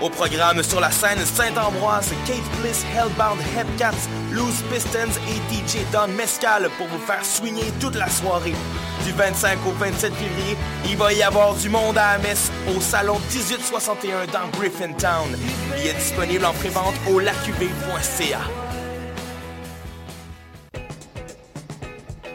Au programme sur la scène Saint-Ambroise, Kate Bliss, Hellbound, Hepcats, Loose Pistons et DJ Don Mescal pour vous faire swinger toute la soirée. Du 25 au 27 février, il va y avoir du monde à la messe au salon 1861 dans Griffintown. Il est disponible en prévente au lacuv.ca.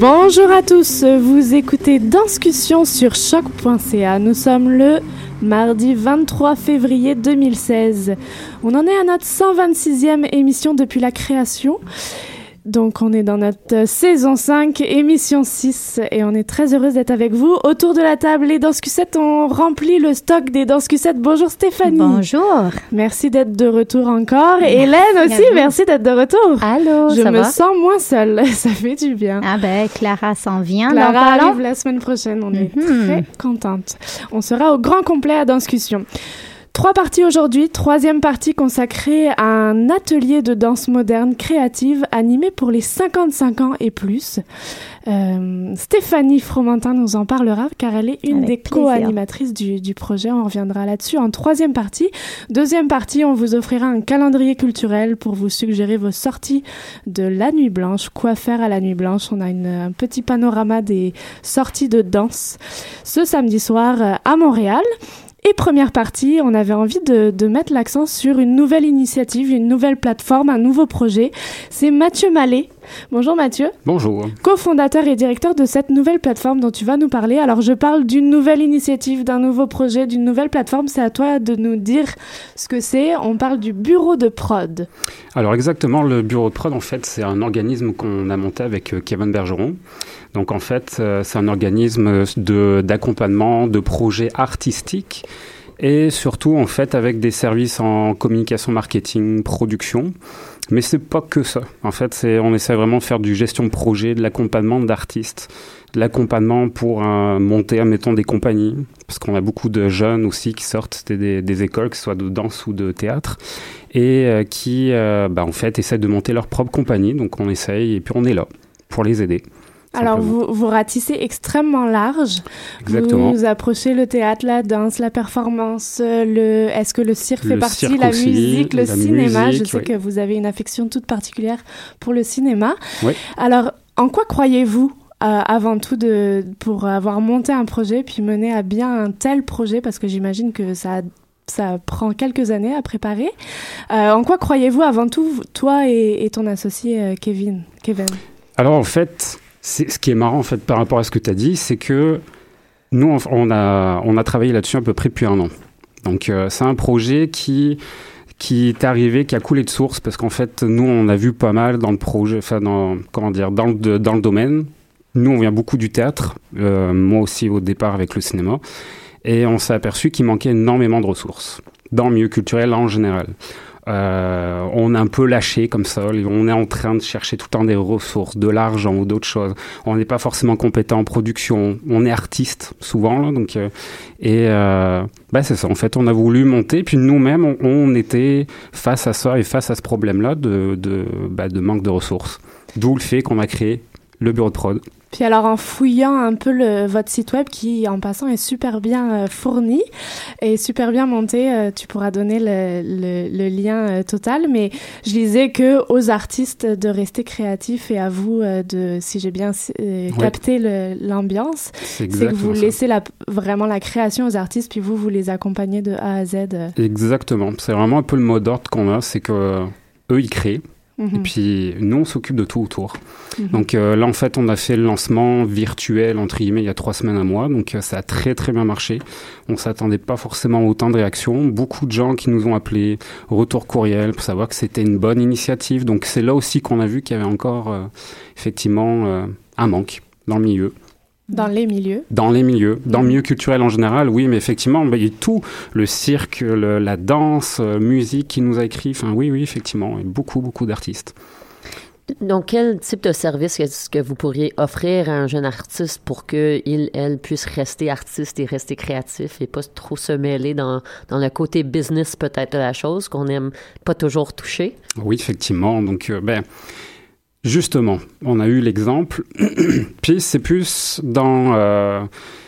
Bonjour à tous, vous écoutez Danscussion sur choc.ca. Nous sommes le mardi 23 février 2016. On en est à notre 126e émission depuis la création. Donc on est dans notre saison 5, émission 6, et on est très heureuse d'être avec vous. Autour de la table, les danscusettes ont rempli le stock des danscusettes. Bonjour Stéphanie. Bonjour. Merci d'être de retour encore. Hélène aussi, merci d'être de retour. Allô, Je ça me va? sens moins seule, ça fait du bien. Ah ben, Clara s'en vient. Clara arrive la semaine prochaine, on est Mhm. très contente. On sera au grand complet à Danscussion. Trois parties aujourd'hui. Troisième partie consacrée à un atelier de danse moderne créative animé pour les 55 ans et plus. Euh, Stéphanie Fromentin nous en parlera car elle est une Avec des co-animatrices du, du projet. On reviendra là-dessus en troisième partie. Deuxième partie, on vous offrira un calendrier culturel pour vous suggérer vos sorties de la Nuit Blanche. Quoi faire à la Nuit Blanche? On a une- un petit panorama des sorties de danse ce samedi soir euh, à Montréal. Et première partie, on avait envie de, mettre l'accent sur une nouvelle initiative, une nouvelle plateforme, un nouveau projet. C'est Mathieu Mallet. Bonjour Mathieu, Bonjour. cofondateur et directeur de cette nouvelle plateforme dont tu vas nous parler. Alors je parle d'une nouvelle initiative, d'un nouveau projet, d'une nouvelle plateforme. C'est à toi de nous dire ce que c'est. On parle du bureau de prod. Alors exactement, le bureau de prod, en fait, c'est un organisme qu'on a monté avec euh, Kevin Bergeron. Donc en fait, euh, c'est un organisme de d'accompagnement de projets artistiques et surtout en fait avec des services en communication, marketing, production. Mais c'est pas que ça. En fait, on essaie vraiment de faire du gestion de projet, de l'accompagnement d'artistes, de l'accompagnement pour monter, admettons, des compagnies, parce qu'on a beaucoup de jeunes aussi qui sortent des écoles, que ce soit de danse ou de théâtre, et euh, qui, euh, bah, en fait, essaient de monter leur propre compagnie. Donc, on essaye et puis on est là pour les aider. Alors vous, vous ratissez extrêmement large. Exactement. Vous approchez le théâtre, la danse, la performance, euh, le est-ce que le cirque fait partie, cirque la aussi, musique, le la cinéma? musique, Je sais que vous avez une affection toute particulière pour le cinéma. Oui. Alors, en quoi croyez-vous euh, avant tout de pour avoir monté un projet puis mener à bien un tel projet? Parce que j'imagine que ça ça prend quelques années à préparer. Euh, en quoi croyez-vous avant tout, toi et, et ton associé euh, Kevin Kevin? Alors en fait, ce qui est marrant en fait par rapport à ce que tu as dit, c'est que nous on- a on a travaillé là-dessus à peu près depuis un an. Donc euh, c'est un projet qui qui est arrivé, qui a coulé de source, parce qu'en fait, nous, on a vu pas mal dans le projet, enfin, comment dire, dans dans le domaine. Nous, on vient beaucoup du théâtre, euh, moi aussi au départ avec le cinéma, et on s'est aperçu qu'il manquait énormément de ressources dans le milieu culturel en général. Euh, on est un peu lâché comme ça. On est en train de chercher tout le temps des ressources, de l'argent ou d'autres choses. On n'est pas forcément compétent en production. On est artiste souvent, donc euh, et euh, bah c'est ça. En fait, on a voulu monter. Puis nous-mêmes, on, était face à ça et face à ce problème-là de de, bah, de manque de ressources. D'où le fait qu'on a créé le bureau de prod. Puis alors en fouillant un peu le, votre site web qui en passant est super bien euh, fourni et super bien monté, euh, tu pourras donner le, le, le lien euh, total. Mais je disais que aux artistes de rester créatifs et à vous de, si j'ai bien euh, capté l'ambiance, c'est que vous ça. laissez la, vraiment la création aux artistes puis vous vous les accompagnez de A à Z. Exactement, c'est vraiment un peu le mot d'ordre qu'on a, c'est que eux ils créent et mhm. puis, nous, on s'occupe de tout autour. -hmm. Donc euh, là, en fait, on a fait le lancement virtuel, entre guillemets, il y a trois semaines à mois. Donc euh, ça a très, très bien marché. On s'attendait pas forcément à autant de réactions. Beaucoup de gens qui nous ont appelés, retour courriel, pour savoir que c'était une bonne initiative. Donc c'est là aussi qu'on a vu qu'il y avait encore, euh, effectivement, euh, un manque dans le milieu. Dans les milieux. Dans les milieux. Dans le milieu culturel en général, oui, mais effectivement, bah, il y a tout. Le cirque, le, la danse, euh, musique qui nous a écrit. Enfin, oui, oui, effectivement, beaucoup, beaucoup d'artistes. Donc, quel type de service est-ce que vous pourriez offrir à un jeune artiste pour qu'il, elle, puisse rester artiste et rester créatif et pas trop se mêler dans, dans le côté business peut-être de la chose qu'on aime pas toujours toucher? Oui, effectivement. Donc, euh, ben, Justement, on a eu l'exemple. Puis c'est plus dans, euh,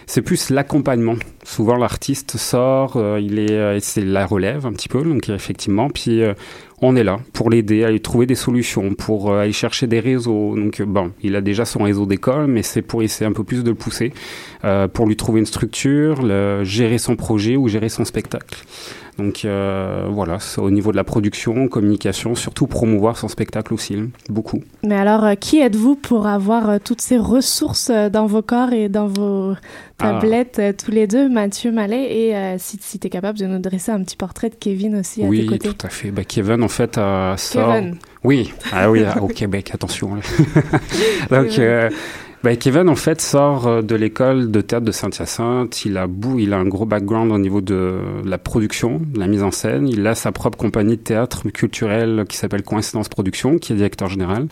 c'est plus l'accompagnement. Souvent l'artiste sort, euh, il est, euh, c'est la relève un petit peu, donc effectivement. Puis euh, on est là pour l'aider à aller trouver des solutions, pour aller chercher des réseaux. Donc bon, il a déjà son réseau d'école, mais c'est pour essayer un peu plus de le pousser, pour lui trouver une structure, le, gérer son projet ou gérer son spectacle. Donc euh, voilà, au niveau de la production, communication, surtout promouvoir son spectacle aussi, beaucoup. Mais alors, euh, qui êtes-vous pour avoir euh, toutes ces ressources euh, dans vos corps et dans vos tablettes, ah. tous les deux, Mathieu Mallet, et si, si tu es capable de nous dresser un petit portrait de Kevin aussi à oui, tes côtés. Oui, tout à fait. Bah, Kevin, en fait, sort... Kevin. Oui, ah oui, au Québec, attention. Donc... Ben, Kevin, en fait, sort euh, de l'école de théâtre de Saint-Hyacinthe. Il a, il a un gros background au niveau de la production, de la mise en scène. Il a sa propre compagnie de théâtre culturel qui s'appelle Coïncidence Production, qui est directeur général.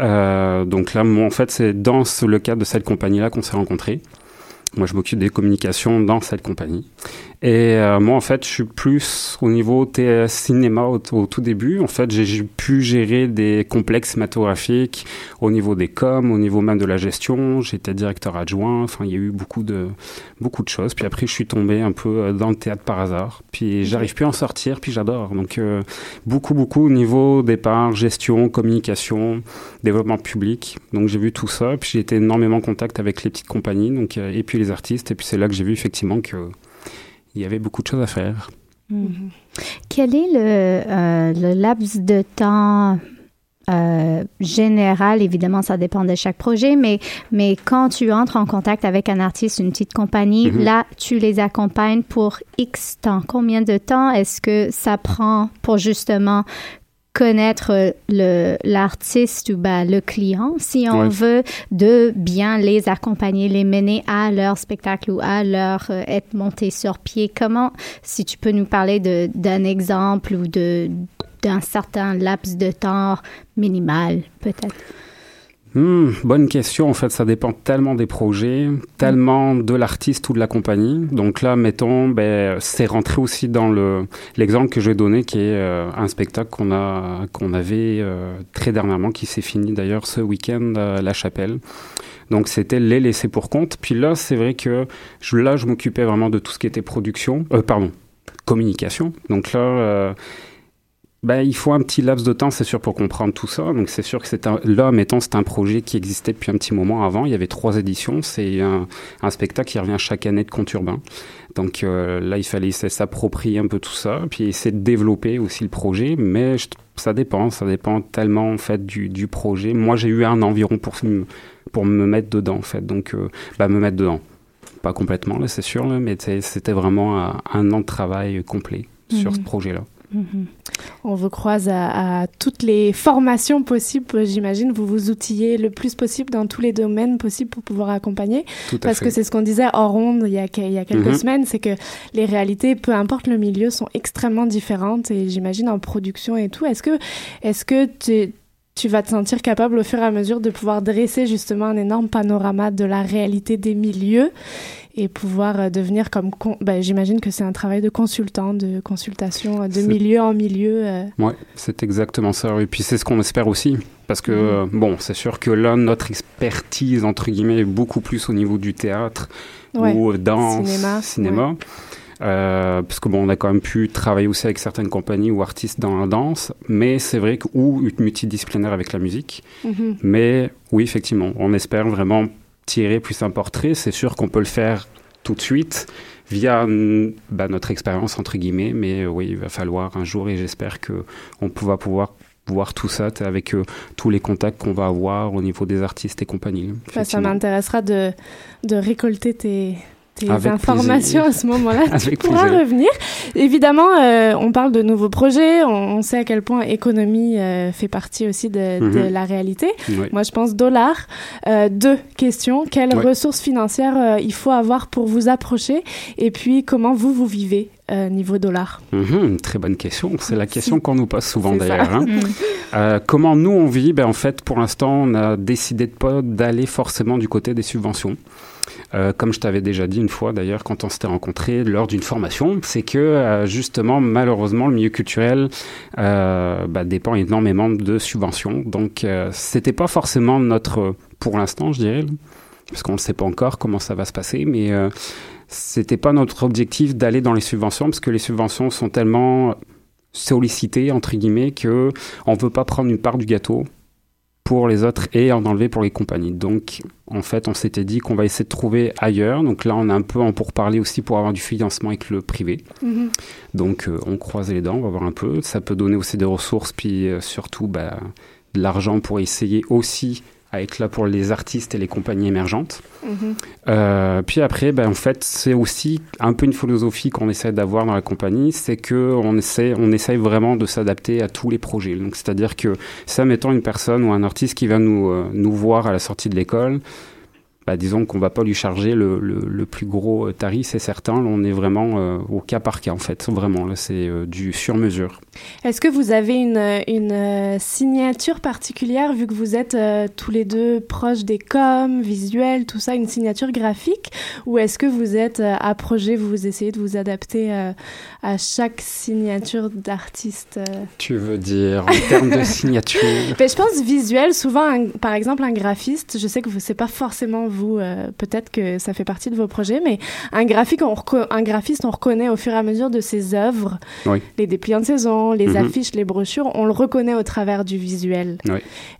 Euh, donc là, en fait, c'est dans le cadre de cette compagnie-là qu'on s'est rencontrés. Moi, je m'occupe des communications dans cette compagnie. Et euh, moi, en fait, je suis plus au niveau cinéma au, au, tout début. En fait, j'ai pu gérer des complexes cinématographiques au niveau des coms, au niveau même de la gestion. J'étais directeur adjoint. Enfin, il y a eu beaucoup de beaucoup de choses. Puis après, je suis tombé un peu euh, dans le théâtre par hasard. Puis j'arrive plus à en sortir. Puis j'adore. Donc euh, beaucoup, beaucoup au niveau départ, gestion, communication, développement public. Donc j'ai vu tout ça. Puis j'ai été énormément en contact avec les petites compagnies. Donc euh, et puis les artistes. Et puis c'est là que j'ai vu effectivement que il y avait beaucoup de choses à faire. Mmh. Quel est le, euh, le, laps de temps euh, général? Évidemment, ça dépend de chaque projet, mais, mais quand tu entres en contact avec un artiste, une petite compagnie, mmh. là, tu les accompagnes pour X temps. Combien de temps est-ce que ça prend pour justement connaître le l'artiste ou ben, le client si on ouais. veut de bien les accompagner les mener à leur spectacle ou à leur euh, être monté sur pied comment si tu peux nous parler de d'un exemple ou de d'un certain laps de temps minimal peut-être? Mmh, bonne question. En fait, ça dépend tellement des projets, tellement de l'artiste ou de la compagnie. Donc là, mettons, ben, c'est rentré aussi dans le l'exemple que je vais donner, qui est euh, un spectacle qu'on a qu'on avait euh, très dernièrement, qui s'est fini d'ailleurs ce week-end à La Chapelle. Donc c'était les laissés pour compte. Puis là, c'est vrai que là, je m'occupais vraiment de tout ce qui était production, euh, pardon, communication. Donc là. Ben, il faut un petit laps de temps, c'est sûr, pour comprendre tout ça. Donc, c'est sûr que c'est un, là, mettons, c'est un projet qui existait depuis un petit moment avant. Il y avait trois éditions. C'est un, un spectacle qui revient chaque année de conte urbain. Donc, euh, là, il fallait s'approprier un peu tout ça, puis essayer de développer aussi le projet. Mais je, ça dépend, ça dépend tellement, en fait, du, du projet. Moi, j'ai eu un environ pour, pour me mettre dedans, en fait. Donc, euh, bah, me mettre dedans. Pas complètement, là, c'est sûr, là, mais c'était vraiment un, un, an de travail complet sur mmh. ce projet-là. Mhm. On vous croise à, toutes les formations possibles, j'imagine. Vous vous outillez le plus possible dans tous les domaines possibles pour pouvoir accompagner. Parce que c'est ce qu'on disait hors ronde il y a, il y a quelques mhm. semaines, c'est que les réalités, peu importe le milieu, sont extrêmement différentes. Et j'imagine en production et tout. Est-ce que, est-ce que tu, tu vas te sentir capable au fur et à mesure de pouvoir dresser justement un énorme panorama de la réalité des milieux et pouvoir euh, devenir comme ben, j'imagine que c'est un travail de consultant de consultation euh, de milieu en milieu euh. ouais c'est exactement ça et puis c'est ce qu'on espère aussi parce que mhm. bon c'est sûr que là notre expertise entre guillemets est beaucoup plus au niveau du théâtre ou dans cinéma, cinéma. Parce que bon, on a quand même pu travailler aussi avec certaines compagnies ou artistes dans la danse, mais c'est vrai que ou multidisciplinaire avec la musique. Mhm. Mais oui, effectivement, on espère vraiment tirer plus un portrait, c'est sûr qu'on peut le faire tout de suite via bah, notre expérience entre guillemets, mais euh, oui, il va falloir un jour et j'espère que on va pouvoir voir tout ça avec euh, tous les contacts qu'on va avoir au niveau des artistes et compagnie. Bah, ça m'intéresserait de, de récolter tes, tes informations à ce moment-là. tu pourras revenir. Évidemment, euh, on parle de nouveaux projets. On, sait à quel point économie euh, fait partie aussi de, de mhm. la réalité. Moi, je pense dollar. Euh, deux questions. Quelles ressources financières euh, il faut avoir pour vous approcher? Et puis, comment vous, vous vivez? Niveau dollar mhm, Très bonne question. C'est la question qu'on nous pose souvent d'ailleurs. Hein. Mm. comment nous, on vit? Ben, En fait, pour l'instant, on a décidé de pas d'aller forcément du côté des subventions. Euh, comme je t'avais déjà dit une fois d'ailleurs quand on s'était rencontrés lors d'une formation, c'est que euh, justement malheureusement le milieu culturel euh, bah, dépend énormément de subventions. Donc c'était pas forcément notre, pour l'instant je dirais, parce qu'on ne sait pas encore comment ça va se passer, mais c'était pas notre objectif d'aller dans les subventions parce que les subventions sont tellement sollicitées entre guillemets que on veut pas prendre une part du gâteau pour les autres et en enlever pour les compagnies. Donc, en fait, on s'était dit qu'on va essayer de trouver ailleurs. Donc là, on est un peu en pourparler aussi pour avoir du financement avec le privé. Mhm. Donc, euh, on croise les dents, on va voir un peu. Ça peut donner aussi des ressources, puis euh, surtout bah, de l'argent pour essayer aussi à être là pour les artistes et les compagnies émergentes. Mhm. Euh, puis après, ben, en fait, c'est aussi un peu une philosophie qu'on essaie d'avoir dans la compagnie, c'est que on essaie, on essaie vraiment de s'adapter à tous les projets. Donc, c'est-à-dire que ça, mettant une personne ou un artiste qui va nous, euh, nous voir à la sortie de l'école, bah, disons qu'on va pas lui charger le, le, plus gros euh, tarif, c'est certain. on est vraiment euh, au cas par cas, en fait. Vraiment, là, c'est du sur-mesure. Est-ce que vous avez une, une signature particulière, vu que vous êtes tous les deux proches des coms, visuels, tout ça, une signature graphique? Ou est-ce que vous êtes à projet, vous essayez de vous adapter à chaque signature d'artiste Tu veux dire en termes de signature? Ben, Je pense visuel, souvent, par exemple, un graphiste, je sais que c'est pas forcément vous, euh, peut-être que ça fait partie de vos projets, mais un, graphique, un graphiste, on reconnaît au fur et à mesure de ses œuvres, les dépliants de saison, les mhm. affiches, les brochures, on le reconnaît au travers du visuel.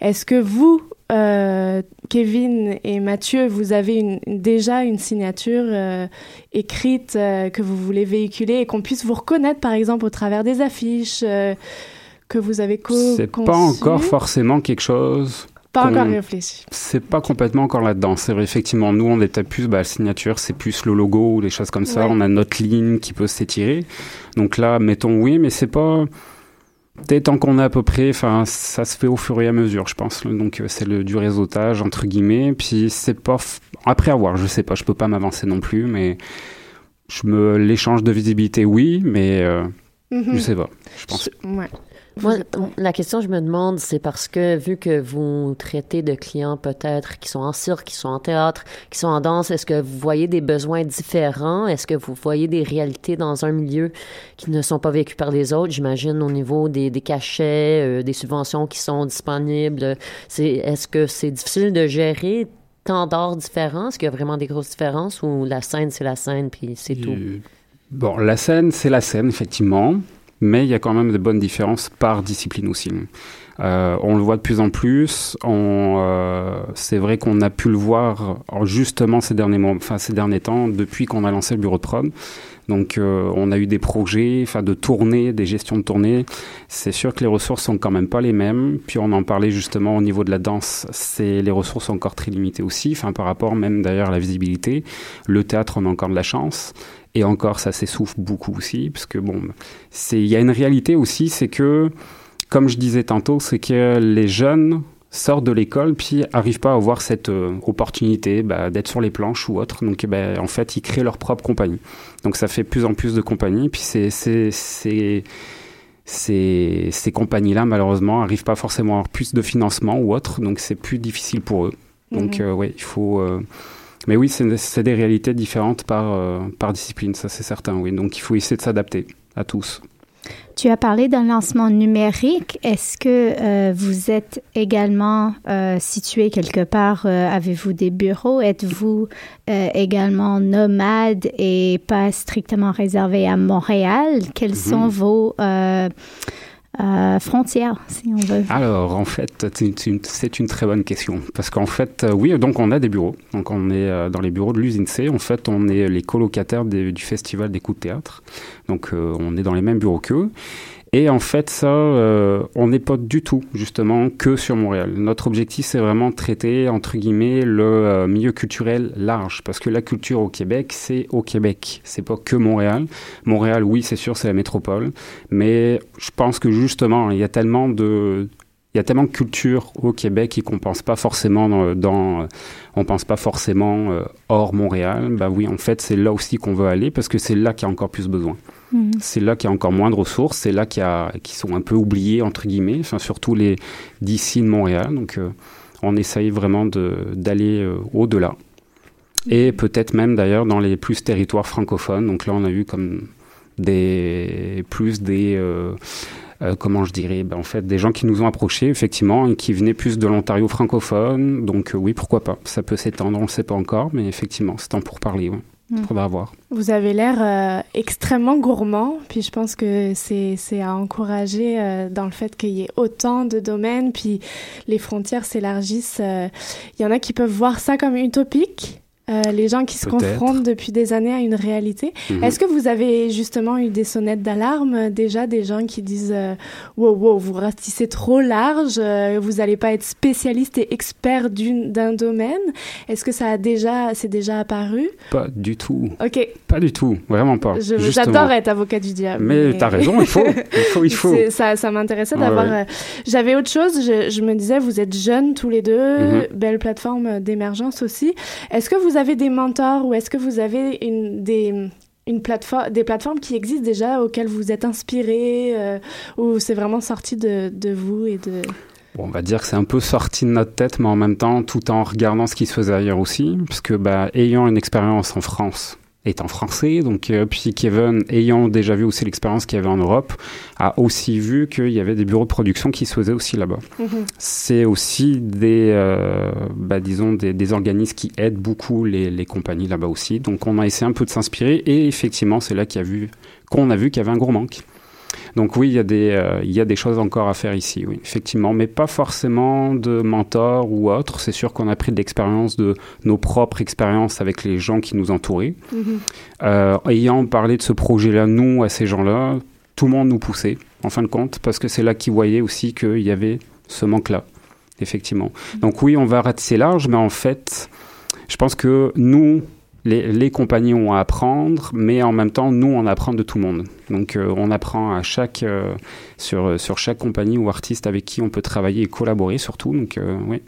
Est-ce que vous, euh, Kevin et Mathieu, vous avez déjà une signature euh, écrite que vous voulez véhiculer et qu'on puisse vous reconnaître, par exemple, au travers des affiches que vous avez co C'est pas encore forcément quelque chose pas encore réfléchi. C'est pas complètement encore là-dedans. C'est vrai, effectivement, nous, on était plus, bah, la signature, c'est plus le logo ou des choses comme ça. On a notre ligne qui peut s'étirer. Donc là, mettons oui, mais c'est pas. Dès tant qu'on est à peu près, enfin, ça se fait au fur et à mesure, je pense. Donc euh, c'est le du réseautage entre guillemets. Puis c'est pas après avoir, je sais pas, je peux pas m'avancer non plus, mais je me l'échange de visibilité, oui, mais euh, mhm. je sais pas. Je pense. Ouais. Moi, la question que je me demande, c'est parce que vu que vous traitez de clients peut-être qui sont en cirque, qui sont en théâtre, qui sont en danse, est-ce que vous voyez des besoins différents? Est-ce que vous voyez des réalités dans un milieu qui ne sont pas vécues par les autres? J'imagine au niveau des, des cachets, euh, des subventions qui sont disponibles. C'est, est-ce que c'est difficile de gérer tant d'arts différents? Est-ce qu'il y a vraiment des grosses différences ou la scène, c'est la scène puis c'est tout? Bon, la scène, c'est la scène, effectivement mais il y a quand même de bonnes différences par discipline aussi. Euh, on le voit de plus en plus. Euh, c'est vrai qu'on a pu le voir justement ces derniers, enfin, ces derniers temps depuis qu'on a lancé le bureau de prod. Donc euh, on a eu des projets, enfin de tournées, des gestions de tournées. C'est sûr que les ressources sont quand même pas les mêmes. Puis on en parlait justement au niveau de la danse, c'est les ressources sont encore très limitées aussi, enfin par rapport même d'ailleurs à la visibilité. Le théâtre on a encore de la chance Et encore, ça s'essouffle beaucoup aussi, parce que bon, il y a une réalité aussi, c'est que, comme je disais tantôt, c'est que les jeunes sortent de l'école puis arrivent pas à avoir cette euh, opportunité bah, d'être sur les planches ou autre. Donc, bah, en fait, ils créent leur propre compagnie. Donc, ça fait plus en plus de compagnies. Puis c'est, ces, ces compagnies-là, malheureusement, n'arrivent pas forcément à avoir plus de financement ou autre, donc c'est plus difficile pour eux. Donc, Mhm. euh, ouais, il faut. euh, Mais oui, c'est des réalités différentes par, euh, par discipline, ça c'est certain, oui. Donc, il faut essayer de s'adapter à tous. Tu as parlé d'un lancement numérique. Est-ce que euh, vous êtes également euh, situé quelque part? euh, Avez-vous des bureaux? Êtes-vous également nomade et pas strictement réservé à Montréal? Quelles sont vos euh, frontières, si on veut? Alors, en fait, c'est une, très bonne question. Parce qu'en fait, euh, oui, donc on a des bureaux. Donc, on est euh, dans les bureaux de l'usine. En fait, on est les colocataires du Festival des coups de théâtre. Donc, euh, on est dans les mêmes bureaux qu'eux. Et en fait, ça, euh, on n'est pas du tout, justement, que sur Montréal. Notre objectif, c'est vraiment de traiter, entre guillemets, le euh, milieu culturel large. Parce que la culture au Québec, c'est au Québec. C'est pas que Montréal. Montréal, oui, c'est sûr, c'est la métropole. Mais je pense que, justement, il y a tellement de, il y a tellement de culture au Québec et qu'on pense pas forcément dans, dans- on pense pas forcément euh, hors Montréal. Bah oui, en fait, c'est là aussi qu'on veut aller parce que c'est là qu'il y a encore plus besoin. Mhm. C'est là qu'il y a encore moins de ressources, c'est là qu'il y a, qui sont un peu oubliés entre guillemets, enfin surtout les d'ici de Montréal. Donc, euh, on essaye vraiment d'aller euh, au-delà et peut-être même d'ailleurs dans les plus territoires francophones. Donc là, on a eu comme des plus des euh, euh, comment je dirais ben, en fait des gens qui nous ont approchés effectivement et qui venaient plus de l'Ontario francophone donc euh, oui pourquoi pas ça peut s'étendre on le sait pas encore mais effectivement c'est temps pour parler ouais. Mm. faudra voir Vous avez l'air euh, extrêmement gourmand, puis je pense que c'est c'est à encourager euh, dans le fait qu'il y ait autant de domaines, puis les frontières s'élargissent. euh, Il y en a qui peuvent voir ça comme utopique. Euh, les gens qui se confrontent depuis des années à une réalité. Mhm. Est-ce que vous avez justement eu des sonnettes d'alarme euh, déjà, des gens qui disent euh, wow, wow, vous ratissez trop large, euh, vous n'allez pas être spécialiste et expert d'un domaine? Est-ce que ça a déjà, c'est déjà apparu? Pas du tout Ok, pas du tout vraiment pas j'adore être avocat du diable. mais t'as raison il faut il faut il faut Ça, ça m'intéressait d'avoir. ouais. J'avais autre chose. Je, je me disais, vous êtes jeunes tous les deux, Mhm. belle plateforme d'émergence aussi. Est-ce que vous avez des mentors ou est-ce que vous avez une, des, une plateforme, des plateformes qui existent déjà auxquelles vous êtes inspirés euh, ou c'est vraiment sorti de, vous et de. On va dire que c'est un peu sorti de notre tête, mais en même temps, tout en regardant ce qui se faisait ailleurs aussi, puisque bah, ayant une expérience en France, étant français, donc euh, puis Kevin, ayant déjà vu aussi l'expérience qu'il y avait en Europe, a aussi vu qu'il y avait des bureaux de production qui se faisaient aussi là-bas. C'est aussi des, euh, bah, disons, des, des organismes qui aident beaucoup les, les compagnies là-bas aussi. Donc, on a essayé un peu de s'inspirer, et effectivement, c'est là qu'il y a vu, qu'on a vu qu'il y avait un gros manque. Donc oui, il y, a des, euh, il y a des choses encore à faire ici, oui, effectivement, mais pas forcément de mentor ou autre. C'est sûr qu'on a pris de l'expérience de nos propres expériences avec les gens qui nous entouraient. Euh, ayant parlé de ce projet-là, nous, à ces gens-là, tout le monde nous poussait, en fin de compte, parce que c'est là qu'ils voyaient aussi qu'il y avait ce manque-là, effectivement. Donc oui, on va ratisser large, mais en fait, je pense que nous, les, compagnies ont à apprendre, mais en même temps, nous, on apprend de tout le monde. Donc, euh, on apprend à chaque, euh, sur, sur chaque compagnie ou artiste avec qui on peut travailler et collaborer surtout. Donc, euh, oui.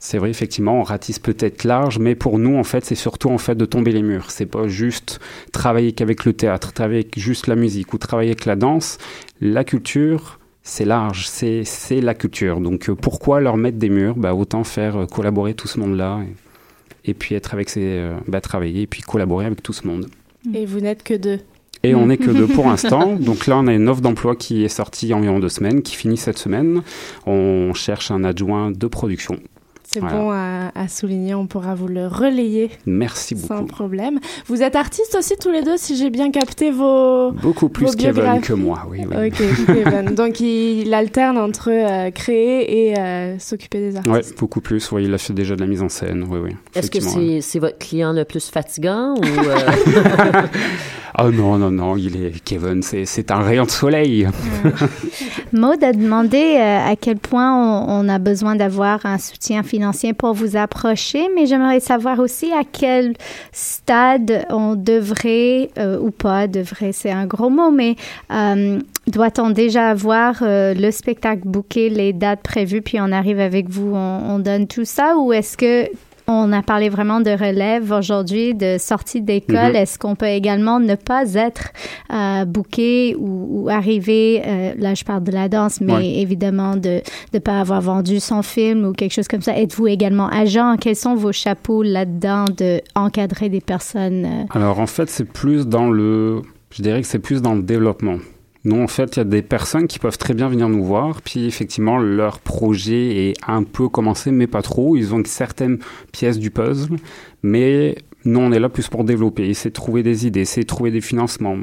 C'est vrai, effectivement, on ratisse peut-être large, mais pour nous, en fait, c'est surtout en fait de tomber les murs. C'est pas juste travailler qu'avec le théâtre, travailler avec juste la musique ou travailler avec la danse. La culture, c'est large, c'est la culture. Donc, euh, pourquoi leur mettre des murs? Bah, Autant faire euh, collaborer tout ce monde-là et puis être avec ces, euh, bah, travailler et puis collaborer avec tout ce monde. Et vous n'êtes que deux. Et on n'est que deux pour l'instant. Donc là, on a une offre d'emploi qui est sortie il y a environ deux semaines, qui finit cette semaine. On cherche un adjoint de production. C'est Voilà. bon à, à souligner, on pourra vous le relayer Merci sans beaucoup. problème. Vous êtes artistes aussi tous les deux, si j'ai bien capté vos. Beaucoup plus Vos Kevin que moi, oui. oui. Ok, Kevin. Donc il, alterne entre euh, créer et euh, s'occuper des Ouais, artistes. beaucoup plus. Oui, il a fait déjà de la mise en scène. Oui, oui. Est-ce que ouais. c'est c'est votre client le plus fatigant ou euh, Oh non, non, non, il est Kevin, c'est un rayon de soleil. Maud a demandé euh, à quel point on, a besoin d'avoir un soutien financier pour vous approcher, mais j'aimerais savoir aussi à quel stade on devrait, euh, ou pas, devrait, c'est un gros mot, mais euh, doit-on déjà avoir le spectacle booké, les dates prévues, puis on arrive avec vous, on donne tout ça, ou est-ce que on a parlé vraiment de relève aujourd'hui, de sortie d'école. Mhm. Est-ce qu'on peut également ne pas être euh, booké ou, ou arriver, euh, là je parle de la danse, mais évidemment de ne pas avoir vendu son film ou quelque chose comme ça. Êtes-vous également agent? Quels sont vos chapeaux là-dedans de encadrer des personnes? Euh? Alors en fait, c'est plus dans le, je dirais que c'est plus dans le développement. Non, en fait, il y a des personnes qui peuvent très bien venir nous voir, puis effectivement, leur projet est un peu commencé, mais pas trop. Ils ont certaines pièces du puzzle, mais nous, on est là plus pour développer, essayer de trouver des idées, essayer de trouver des financements.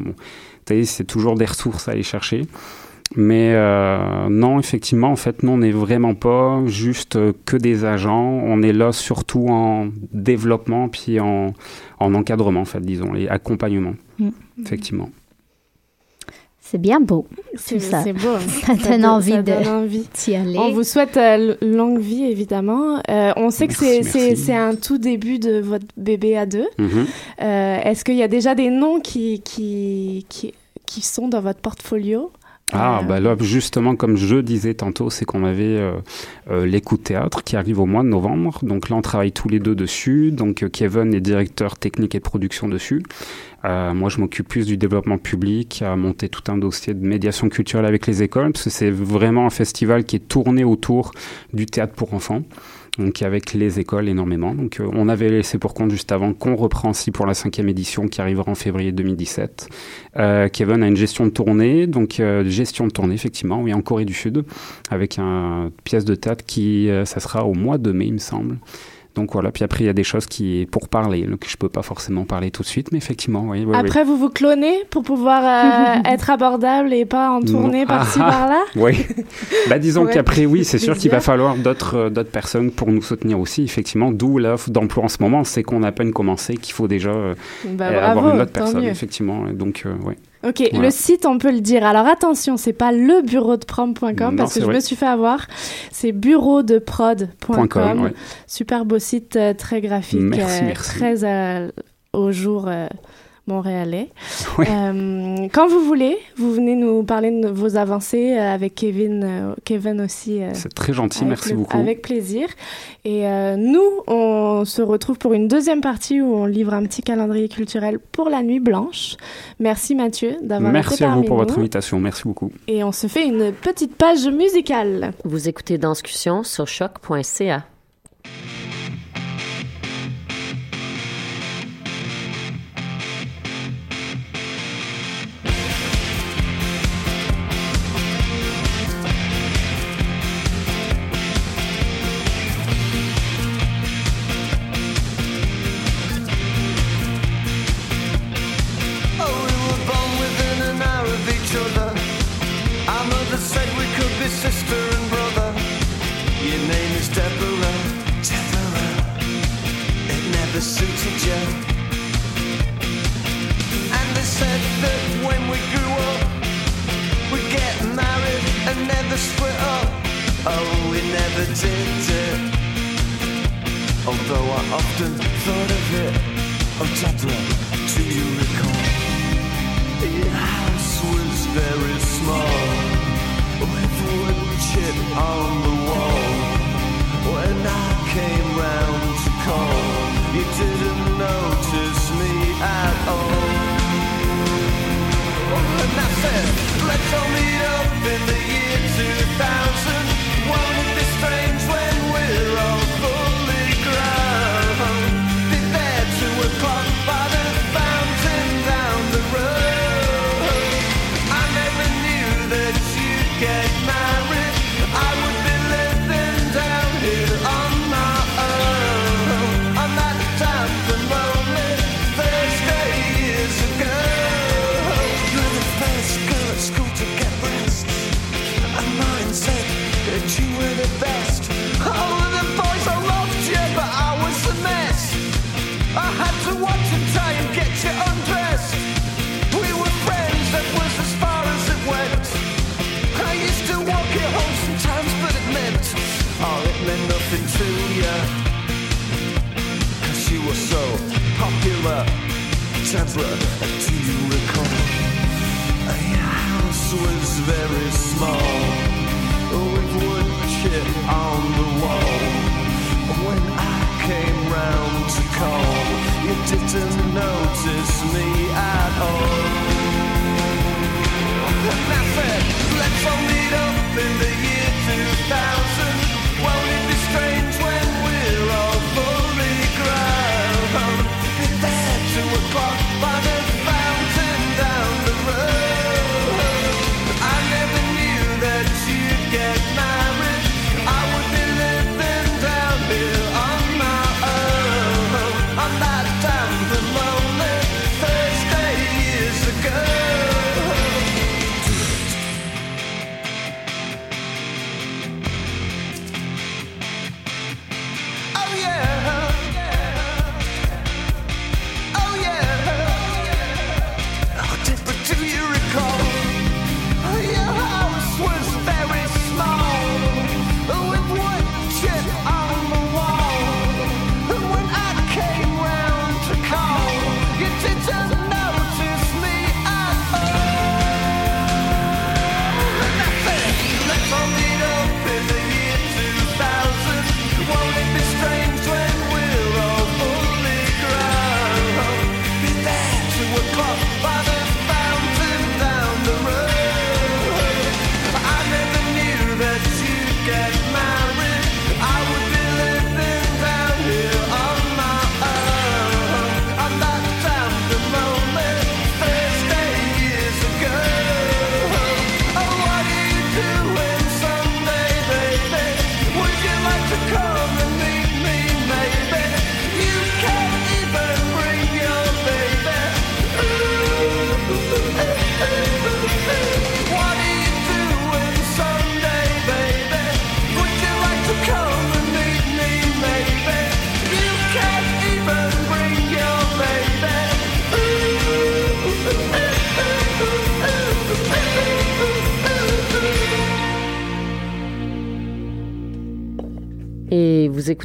c'est toujours des ressources à aller chercher. Mais euh, non, effectivement, en fait, nous, on n'est vraiment pas juste que des agents. On est là surtout en développement, puis en, encadrement, en fait, disons, et accompagnement, mm. effectivement. C'est bien beau. C'est ça. C'est beau. Ça, donne envie d'y aller. On vous souhaite euh, longue vie, évidemment. Euh, on sait que c'est un tout début de votre bébé à deux. Mm-hmm. Euh, est-ce qu'il y a déjà des noms qui, qui, qui, qui sont dans votre portfolio? Ah, bah là, justement, comme je disais tantôt, c'est qu'on avait euh, euh, l'écoute théâtre qui arrive au mois de novembre. Donc là, on travaille tous les deux dessus. Donc euh, Kevin est directeur technique et de production dessus. moi, je m'occupe plus du développement public, à monter tout un dossier de médiation culturelle avec les écoles, parce que c'est vraiment un festival qui est tourné autour du théâtre pour enfants donc avec les écoles énormément. Donc euh, on avait laissé pour compte juste avant qu'on reprend aussi pour la cinquième édition qui arrivera en février 2017. Euh, Kevin a une gestion de tournée, donc euh, gestion de tournée effectivement, oui en Corée du Sud, avec une pièce de théâtre qui ça sera au mois de mai il me semble. Donc voilà, puis après il y a des choses qui pour parler, que je peux pas forcément parler tout de suite, mais effectivement, oui. après vous vous clonez pour pouvoir euh, être abordable et pas en tournée par-ci ah, par-là? Oui. bah disons qu'après oui, c'est sûr qu'il va falloir d'autres euh, d'autres personnes pour nous soutenir aussi, effectivement. D'où l'offre d'emploi en ce moment, c'est qu'on a à peine commencé, qu'il faut déjà euh, bah, avoir une autre personne, effectivement. Donc oui. Ok, le site, on peut le dire. Alors attention, c'est pas le bureau de prom.com parce que je me suis fait avoir. C'est bureau de prod.com. Super beau site, euh, très graphique, euh, très euh, au jour montréalais. Euh, quand vous voulez, vous venez nous parler de vos avancées euh, avec Kevin, euh, Kevin aussi. C'est très gentil, merci beaucoup. Avec plaisir. Et nous, on se retrouve pour une deuxième partie où on livre un petit calendrier culturel pour la nuit blanche. Merci Mathieu d'avoir été Merci à vous pour votre invitation, merci beaucoup. Et on se fait une petite page musicale. Vous écoutez Danscussion sur choc.ca.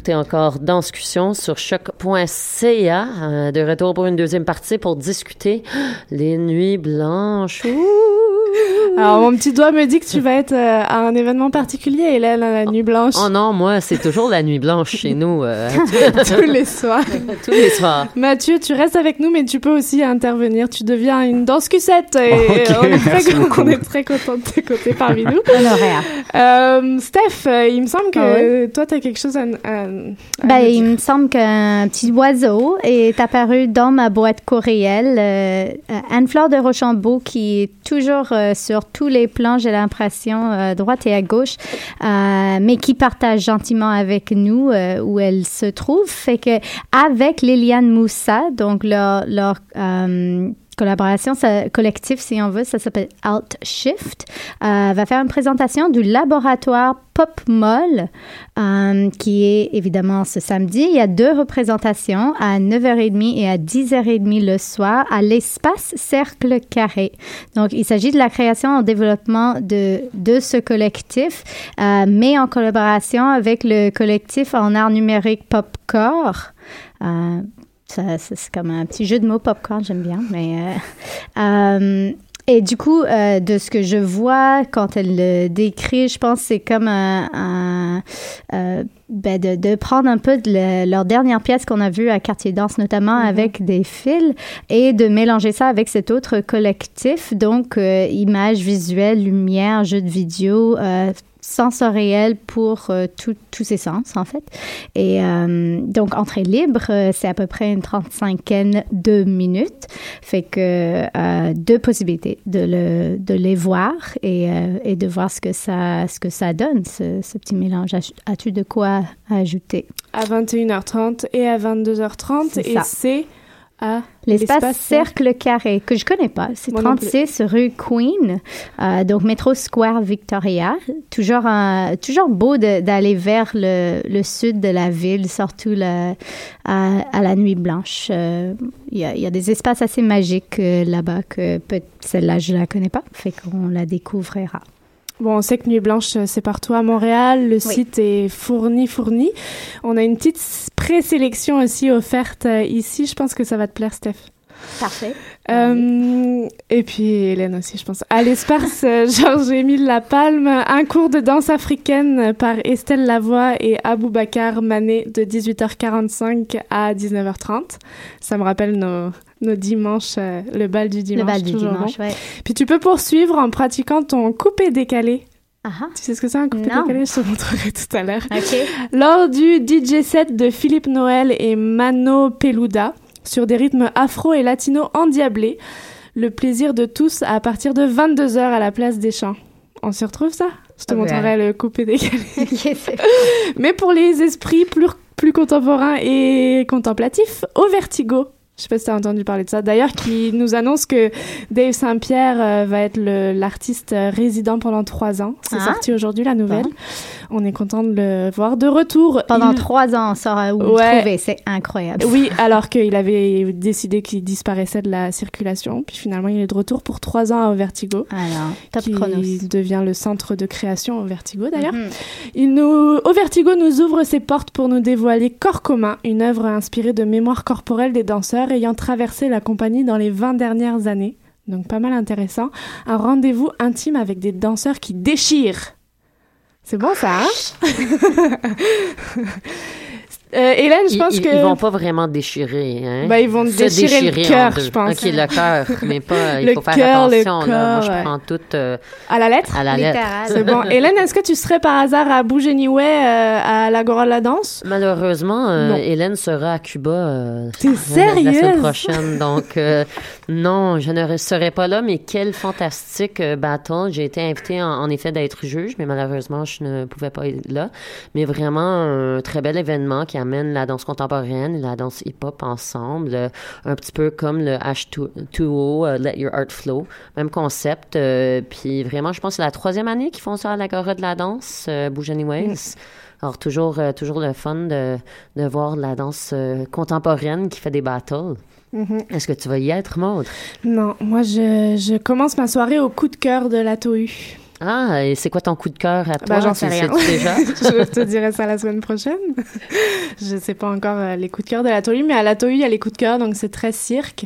Écoutez encore Danscussion sur choc.ca. euh, de retour pour une deuxième partie pour discuter les nuits blanches. Ouh! Alors, mon petit doigt me dit que tu vas être euh, à un événement particulier, Hélène, à la Nuit Blanche. Oh non, moi, c'est toujours la nuit blanche chez nous. euh, Tous les soirs. tous les soirs. Mathieu, tu restes avec nous, mais tu peux aussi intervenir. Tu deviens une danse cussette. Et on, est très, on est très content de t'écouter parmi nous. Honoraire. Euh, Steph, il me semble que toi, tu as quelque chose à Ben, nous il me semble qu'un petit oiseau est apparu dans ma boîte courriel. Euh, euh, Anne-Fleur de Rochambeau, qui est toujours euh, sur tous les plans, j'ai l'impression, euh, à droite et à gauche, euh, mais qui partage gentiment avec nous euh, où elle se trouve. Fait que avec Liliane Moussa, donc leur, leur euh, collaboration ça, collectif, si on veut, ça s'appelle Outshift, euh, va faire une présentation du laboratoire Pop Moll, euh, qui est évidemment ce samedi. Il y a deux représentations à 9h30 et à 10h30 le soir à l'espace Cercle Carré. Donc, il s'agit de la création et développement de, de ce collectif, euh, mais en collaboration avec le collectif en art numérique Popcore. Euh, ça, ça, c'est comme un petit jeu de mots popcorn, j'aime bien. Mais, euh, euh, et du coup, euh, de ce que je vois quand elle le décrit, je pense que c'est comme un, un, euh, ben de, de prendre un peu de le- leur dernière pièce qu'on a vue à Quartier Danse, notamment avec des fils, et de mélanger ça avec cet autre collectif. Donc, euh, images visuelles, lumière, jeux de vidéo, sensoriel pour euh, tout- tous ses sens, en fait. Et euh, donc, entrée libre, euh, c'est à peu près une 35e de minutes. Fait que euh, deux possibilités de, le, de les voir et, et de voir ce que ça, ce que ça donne, ce, ce petit mélange. As- As-tu de quoi ajouter? À 21h30 et à 22h30. C'est Et c'est à L'espace Cercle Carré, que je connais pas. C'est Moi non plus. 36 rue Queen, euh, donc métro Square Victoria. Toujours, un- toujours beau d'aller vers le, le sud de la ville, surtout la- à, à la nuit blanche. Euh, Il y, a, y a des espaces assez magiques euh, là-bas que celle-là, je la connais pas, fait qu'on la découvrira. Bon, on sait que Nuit Blanche, euh, c'est partout à Montréal. Le site est fourni, fourni. On a une petite présélection aussi offerte euh, ici. Je pense que ça va te plaire, Steph. Parfait. Euh, et puis Hélène aussi, je pense. À l'espace, euh, Georges-Émile Lapalme, un cours de danse africaine par Estelle Lavoie et Aboubacar Mané de 18h45 à 19h30. Ça me rappelle nos, nos dimanches, euh, le bal du dimanche. le bal du toujours dimanche, bon. ouais. Puis tu peux poursuivre en pratiquant ton coupé-décalé. Ah ah. Tu sais ce que c'est un coupé-décalé Je te montrerai tout à l'heure. Lors du DJ set de Philippe Noël et Mano Peluda, sur des rythmes afro et latino endiablés, le plaisir de tous à partir de 22h à la place des champs. On s'y retrouve ça? Je te Ah ben. montrerai le coupé décalé. Mais pour les esprits plus, plus contemporains et contemplatifs, au vertigo. Je sais pas si tu as entendu parler de ça. D'ailleurs, qui nous annonce que Dave Saint-Pierre euh, va être l'artiste euh, résident pendant trois ans. C'est Ah. sorti aujourd'hui, la nouvelle. Bon. On est content de le voir de retour. Pendant Il- trois ans, on saura où le Ouais. trouver. C'est incroyable. Oui, alors qu'il avait décidé qu'il disparaissait de la circulation. Puis finalement, il est de retour pour trois ans au Vertigo. Alors, top qui chronos. devient le centre de création au Vertigo d'ailleurs. Il nous, au Vertigo nous ouvre ses portes pour nous dévoiler Corps commun, une œuvre inspirée de mémoire corporelle des danseurs ayant traversé la compagnie dans les 20 dernières années. Donc pas mal intéressant. Un rendez-vous intime avec des danseurs qui déchirent. C'est bon ça, hein? Euh, Hélène, je pense ils- que... ils vont pas vraiment déchirer, hein? Ben, ils vont Se déchirer le en cœur, je pense. OK, le cœur, mais pas... Il Le faut faire cœur, le attention. Moi, je prends tout euh, À la lettre? à la lettre. C'est bon. Hélène, est-ce que tu serais par hasard à Bouge Anyway euh, à l'Agora de la danse? Malheureusement, euh. Hélène sera à Cuba euh, T'es la- la semaine prochaine. Donc, euh, non, je ne serai pas là, mais quel fantastique euh, battle. J'ai été invitée, en, en effet, d'être juge, mais malheureusement, je ne pouvais pas être là. Mais vraiment, un très bel événement qui amène la danse contemporaine et la danse hip-hop ensemble, euh, un petit peu comme le H2O, euh, Let Your Art Flow. Même concept. euh, puis vraiment, je pense que c'est la troisième année qu'ils font ça à l'Agora de la danse, euh, Bouge Anyways. Alors, toujours, toujours le fun de, de voir la danse contemporaine qui fait des battles. Mhm. Est-ce que tu vas y être, Maude? Non, moi je, je commence ma soirée au coup de cœur de la Tohu. Ah, et c'est quoi ton coup de cœur à toi? Bah, j'en sais rien. déjà? je te dirai ça la semaine prochaine. je sais pas encore euh, les coups de cœur de la Tohu, mais à la Tohu, il y a les coups de cœur, donc c'est très cirque.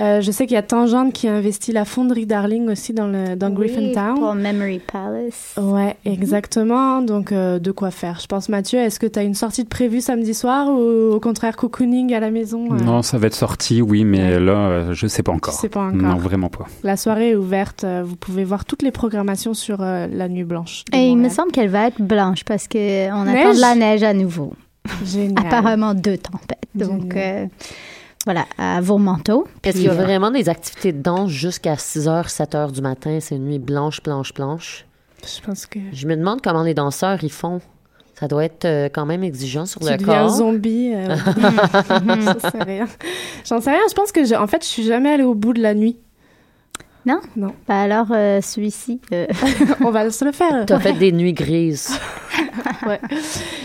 Euh, je sais qu'il y a Tangente qui a investi la fonderie Darling aussi dans, le, dans Oui, Griffintown. Pour Memory Palace. Ouais, exactement. Donc, euh, de quoi faire. Je pense, Mathieu, est-ce que tu as une sortie de prévue samedi soir ou au contraire cocooning à la maison euh, Non, ça va être sorti, oui, mais là, euh, je sais pas encore. sais pas encore. Non, vraiment pas. La soirée est ouverte. Vous pouvez voir toutes les programmations sur euh, la Nuit Blanche. Et il me semble qu'elle va être blanche parce que on Neige? attend de la neige à nouveau. Génial. Apparemment deux tempêtes. Donc euh, voilà, à vos manteaux. Est-ce qu'il y a euh, vraiment des activités de danse jusqu'à 6h, 7h du matin? C'est une nuit blanche, blanche, blanche. Je pense que Je me demande comment les danseurs y font. Ça doit être euh, quand même exigeant sur tu le deviens corps. zombie. euh, J'en sais rien. J'en sais rien. Je pense que, je- en fait, je suis jamais allée au bout de la nuit. Non? Non. bah alors, euh, celui-ci. euh, On va se le faire. T'as fait des nuits grises. Ouais.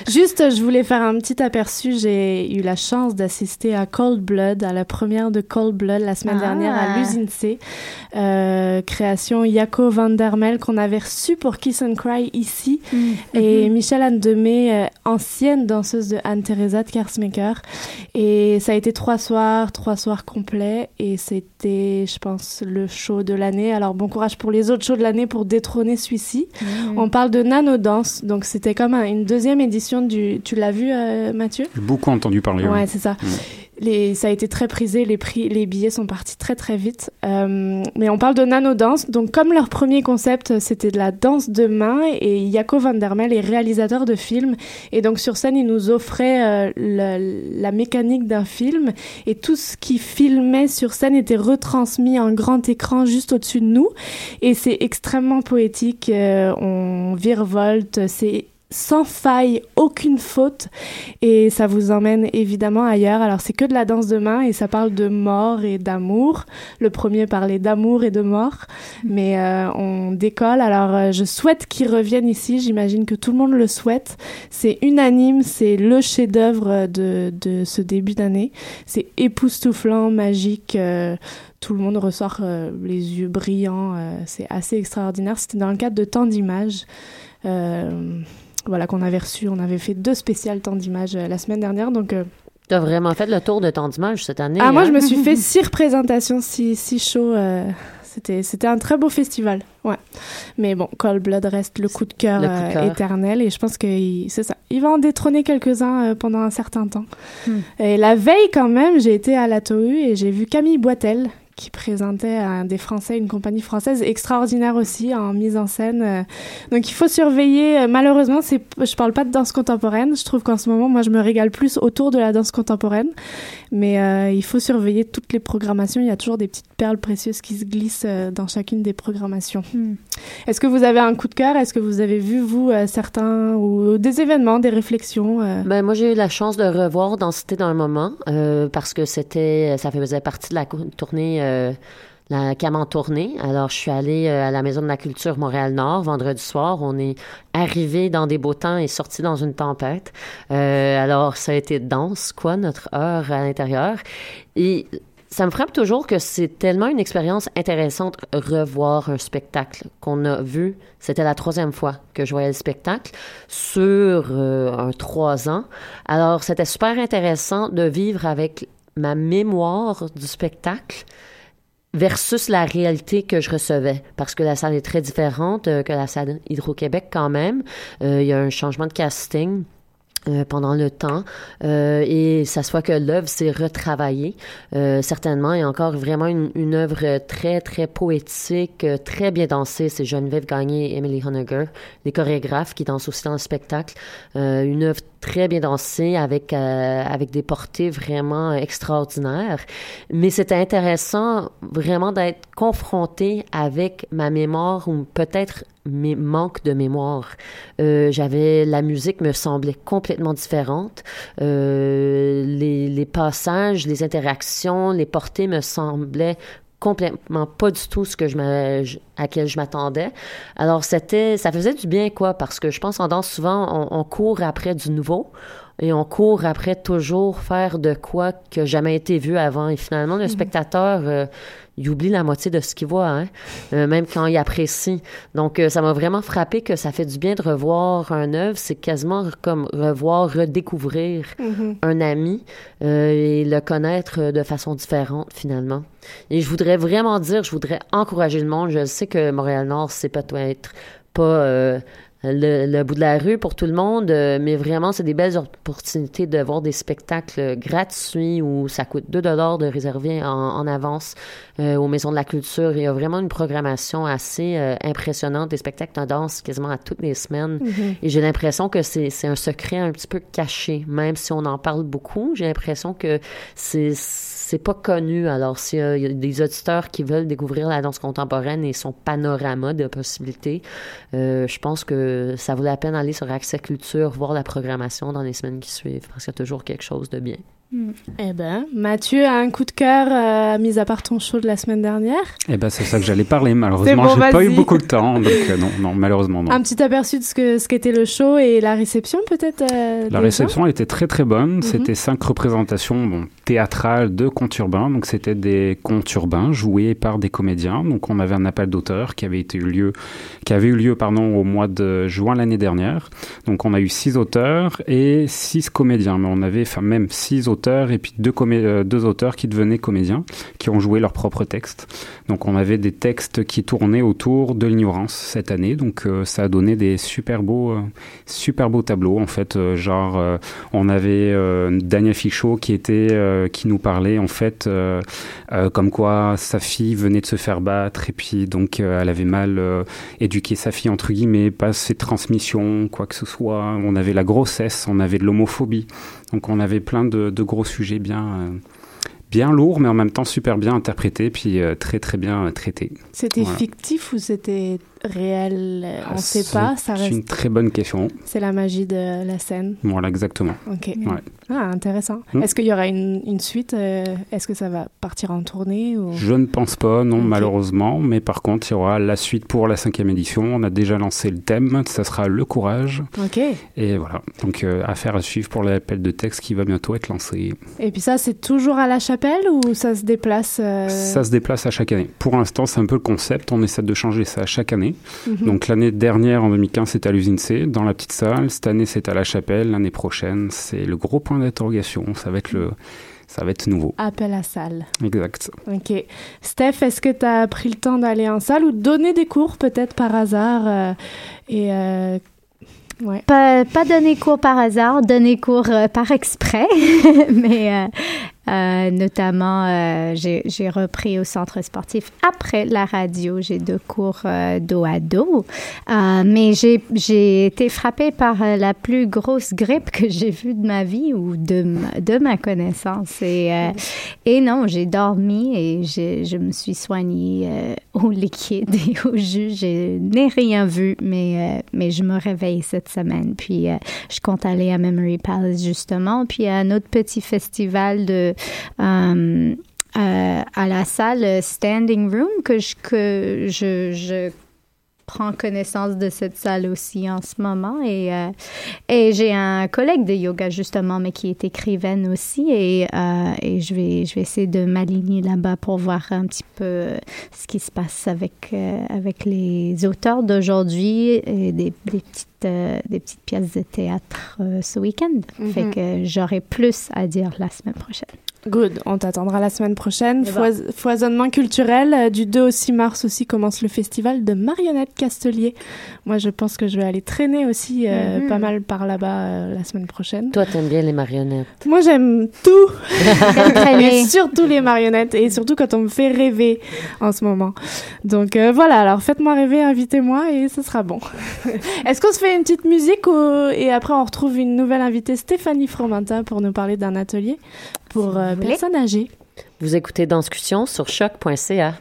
Juste, je voulais faire un petit aperçu. J'ai eu la chance d'assister à Cold Blood, à la première de Cold Blood la semaine Ah. dernière à l'usine C. Euh, création Jaco van der Mel qu'on avait reçu pour Kiss and Cry ici. Et Michel Anne Demey, ancienne danseuse de Anne-Theresa de Kersmaker. Et ça a été trois soirs, trois soirs complets. Et c'était, je pense, le show de l'année. Alors bon courage pour les autres shows de l'année pour détrôner celui-ci. On parle de nanodance. Donc c'était comme un- une deuxième édition du... Tu l'as vu, euh, Mathieu? J'ai beaucoup entendu parler. Ouais, oui. c'est ça. Ça a été très prisé, les prix, les billets sont partis très très vite. Euh, mais on parle de nanodance. Donc comme leur premier concept, c'était de la danse de main et Jaco van der Mel est réalisateur de films. Et donc sur scène, il nous offrait euh, la mécanique d'un film et tout ce qui filmait sur scène était retransmis en grand écran juste au-dessus de nous. Et c'est extrêmement poétique. euh, on virevolte, c'est sans faille, aucune faute, et ça vous emmène évidemment ailleurs. Alors c'est que de la danse de main et ça parle de mort et d'amour. Le premier parlait d'amour et de mort, mais euh, on décolle. Alors euh, je souhaite qu'ils reviennent ici. J'imagine que tout le monde le souhaite. C'est unanime, c'est le chef-d'œuvre de, de ce début d'année. C'est époustouflant, magique. euh, tout le monde ressort euh, les yeux brillants. euh, c'est assez extraordinaire. C'était dans le cadre de tant d'images. Euh, voilà qu'on avait reçu. On avait fait deux spéciales temps d'images euh, la semaine dernière, donc euh, Tu as vraiment fait le tour de ton dimanche cette année. Ah, moi, hein? je me suis fait six représentations, six, six shows. euh, c'était, c'était un très beau festival. Ouais. Mais bon, Cold Blood reste le coup de cœur Le coup de cœur. éternel et je pense que c'est ça. Il va en détrôner quelques-uns euh, pendant un certain temps. Hmm. Et la veille, quand même, j'ai été à la TOU et j'ai vu Camille Boitel qui présentait un des Français, une compagnie française extraordinaire aussi en mise en scène. euh. Donc il faut surveiller. Euh, Malheureusement, c'est, je parle pas de danse contemporaine. Je trouve qu'en ce moment, moi, je me régale plus autour de la danse contemporaine. Mais euh, il faut surveiller toutes les programmations. Il y a toujours des petites perles précieuses qui se glissent euh, dans chacune des programmations. Hmm. Est-ce que vous avez un coup de cœur? Est-ce que vous avez vu, vous, euh, certains, ou des événements, des réflexions euh? Ben, moi, j'ai eu la chance de revoir Densité dans le moment euh, parce que c'était, ça faisait partie de la tournée, euh, la Cam en tournée. Alors, je suis allée euh, à la Maison de la Culture Montréal-Nord vendredi soir. On est arrivé dans des beaux temps et sorti dans une tempête. Euh, alors, ça a été dense, quoi, notre heure à l'intérieur. Et ça me frappe toujours que c'est tellement une expérience intéressante revoir un spectacle qu'on a vu. C'était la troisième fois que je voyais le spectacle sur un trois ans. Alors, c'était super intéressant de vivre avec ma mémoire du spectacle versus la réalité que je recevais. Parce que la salle est très différente euh, que la salle Hydro-Québec quand même. Euh, il y a un changement de casting. euh, pendant le temps euh, et ça soit que l'œuvre s'est retravaillée euh, certainement et encore vraiment une, une œuvre très très poétique euh, très bien dansée c'est Geneviève Gagné et Emily Honegger les chorégraphes qui dansent aussi dans le spectacle Euh, une œuvre très bien dansée avec euh, avec des portées vraiment extraordinaires. Mais c'était intéressant vraiment d'être confronté avec ma mémoire ou peut-être mes manques de mémoire. Euh, j'avais la musique me semblait complètement différente. Euh, les, les passages les interactions les portées me semblaient complètement pas du tout ce que je à quel je m'attendais. Alors c'était ça faisait du bien quoi parce que je pense en danse souvent on, on court après du nouveau et on court après toujours faire de quoi qui a jamais été vu avant et finalement le spectateur euh, il oublie la moitié de ce qu'il voit hein, euh, même quand il apprécie. Donc euh, ça m'a vraiment frappé que ça fait du bien de revoir un œuvre, c'est quasiment comme revoir redécouvrir Mhm. un ami euh, et le connaître de façon différente finalement. Et je voudrais vraiment dire, je voudrais encourager le monde. Je sais que Montréal-Nord, c'est peut-être pas le, le bout de la rue pour tout le monde, euh, mais vraiment, c'est des belles opportunités de voir des spectacles gratuits où ça coûte 2 dollars de réserver en, en avance euh, aux Maisons de la Culture. Il y a vraiment une programmation assez euh, impressionnante, des spectacles de danse quasiment à toutes les semaines. Mhm. Et j'ai l'impression que c'est c'est un secret un petit peu caché, même si on en parle beaucoup. J'ai l'impression que c'est c'est pas connu. Alors, s'il y a- des auditeurs qui veulent découvrir la danse contemporaine et son panorama de possibilités, euh, je pense que ça vaut la peine d'aller sur Accès Culture, voir la programmation dans les semaines qui suivent, parce qu'il y a toujours quelque chose de bien. Eh ben, Mathieu a un coup de cœur, euh, mis à part ton show de la semaine dernière. Eh ben, c'est ça que j'allais parler. Malheureusement, bon, j'ai pas eu beaucoup de temps. Donc, euh, non, non, malheureusement, non. Un petit aperçu de ce que ce qu'était le show et la réception, peut-être. euh, La réception était très très bonne. Mhm. C'était cinq représentations bon, théâtrales de contes urbains. Donc c'était des contes urbains joués par des comédiens. Donc on avait un appel d'auteur qui avait été eu lieu, qui avait eu lieu pardon au mois de juin l'année dernière. Donc on a eu six auteurs et six comédiens. Mais on avait enfin même six auteurs et puis euh, deux auteurs qui devenaient comédiens, qui ont joué leurs propres textes. Donc on avait des textes qui tournaient autour de l'ignorance cette année. Donc euh, ça a donné des super beaux, euh, super beaux tableaux en fait. genre on avait Dania Fichot qui était, qui nous parlait en fait comme quoi sa fille venait de se faire battre et puis donc elle avait mal éduqué sa fille entre guillemets, pas ses transmissions, quoi que ce soit. On avait la grossesse, on avait de l'homophobie. Donc on avait plein de, de gros sujets bien. euh, bien lourds, mais en même temps super bien interprétés, puis euh, très très bien euh, traités. C'était Voilà. fictif ou c'était réel euh, On Ah, ne sait c'est- pas, ça C'est une très bonne question. C'est la magie de la scène. Voilà, exactement. Ok. Ouais. Ah, intéressant. Mm. Est-ce qu'il y aura une, une suite euh, Est-ce que ça va partir en tournée ou... Je ne pense pas, non, malheureusement, mais par contre, il y aura la suite pour la cinquième édition. On a déjà lancé le thème, ça sera le courage. Ok. Et voilà, donc euh, affaire à suivre pour l'appel de texte qui va bientôt être lancé. Et puis ça, c'est toujours à la chapelle ou ça se déplace euh, Ça se déplace à chaque année. Pour l'instant, c'est un peu le concept, on essaie de changer ça à chaque année. Mhm. Donc l'année dernière, en 2015, c'était à l'usine C, dans la petite salle. Cette année, c'est à la chapelle. L'année prochaine, c'est le gros point d'interrogation. Ça va être le, ça va être nouveau. Appel à salle. Exact. Ok. Steph, est-ce que tu as pris le temps d'aller en salle ou de donner des cours peut-être par hasard euh, et euh, ouais. Pas, pas donner cours par hasard, donner cours euh, par exprès, mais euh, notamment, euh, j'ai repris au centre sportif après la radio. J'ai deux cours euh, dos à dos, Euh, mais j'ai j'ai été frappée par euh, la plus grosse grippe que j'ai vue de ma vie ou de de ma connaissance. Et, euh, et non, j'ai dormi et je me suis soignée euh, au liquide et au jus. Je n'ai rien vu, mais, euh, mais je me réveille cette semaine. Puis euh, je compte aller à Memory Palace justement, puis à un autre petit festival de euh, euh, à la salle Standing Room que je, que je, je prends connaissance de cette salle aussi en ce moment. Et, euh, et j'ai un collègue de yoga justement mais qui est écrivaine aussi. Et, euh, et je vais je vais essayer de m'aligner là-bas pour voir un petit peu ce qui se passe avec euh, avec les auteurs d'aujourd'hui et des, des petites des petites pièces de théâtre ce week-end. Mhm. fait que j'aurai plus à dire la semaine prochaine Good, on t'attendra la semaine prochaine. Eh ben. Fois- foisonnement culturel, euh, du 2 au 6 mars aussi commence le festival de marionnettes Castelier. Moi, je pense que je vais aller traîner aussi euh, Mhm. pas mal par là-bas euh, la semaine prochaine. Toi, t'aimes bien les marionnettes. Moi, j'aime tout. Et surtout les marionnettes. Et surtout quand on me fait rêver en ce moment. Donc euh, voilà, alors faites-moi rêver, invitez-moi et ce sera bon. Est-ce qu'on se fait une petite musique ou- et après on retrouve une nouvelle invitée, Stéphanie Fromentin, pour nous parler d'un atelier? Pour euh, personnes âgées. Vous écoutez Danscussion sur choc.ca.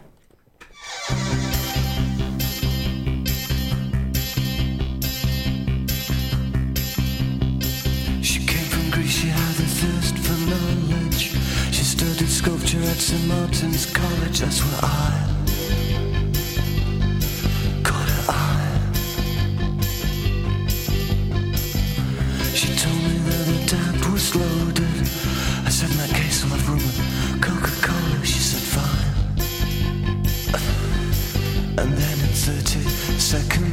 She came from Greece, she had a thirst for knowledge. She studied sculpture at St. Martin's College, that's where I caught her eye. She told me that her dad was loaded.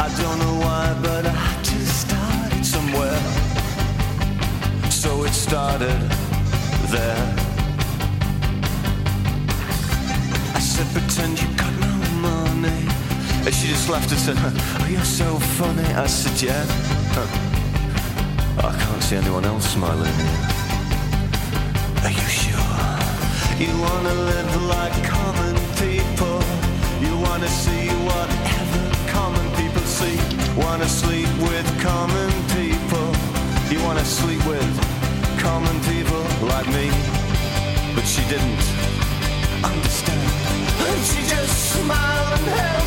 I don't know why, but I had to start somewhere. So it started there. I said, pretend you got no money. And she just laughed and said, oh, you're so funny. I said, yeah. I can't see anyone else smiling. Are you sure? You wanna live like common people. You wanna see whatever common see. Wanna sleep with common people. You wanna sleep with common people like me. But she didn't understand. And she just smiled and held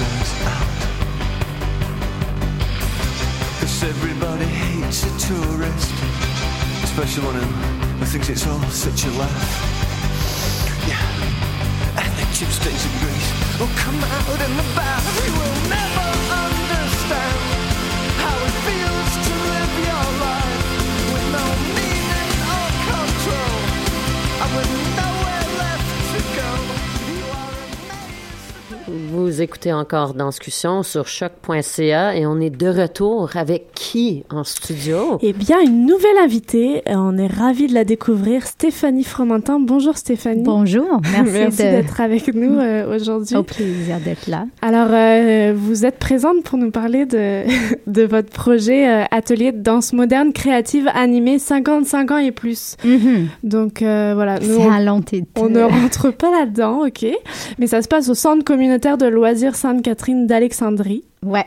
insides out. Cause everybody hates a tourist, especially one who, thinks it's all such a laugh. Yeah, and the Tuesdays in Greece will come out in the bath. You will never understand Vous écoutez encore Danscussion sur choc.ca et on est de retour avec qui en studio? Eh bien, une nouvelle invitée. On est ravis de la découvrir, Stéphanie Fromentin. Bonjour Stéphanie. Bonjour, merci, Merci de- d'être avec nous euh, aujourd'hui. Au plaisir d'être là. Alors, euh, vous êtes présente pour nous parler de, de votre projet euh, Atelier de danse moderne créative animée 55 ans et plus. Donc, euh, voilà. nous, C'est on- un long titre. On ne rentre pas là-dedans, ok. Mais ça se passe au Centre communautaire de loisirs Sainte-Catherine d'Alexandrie. Ouais.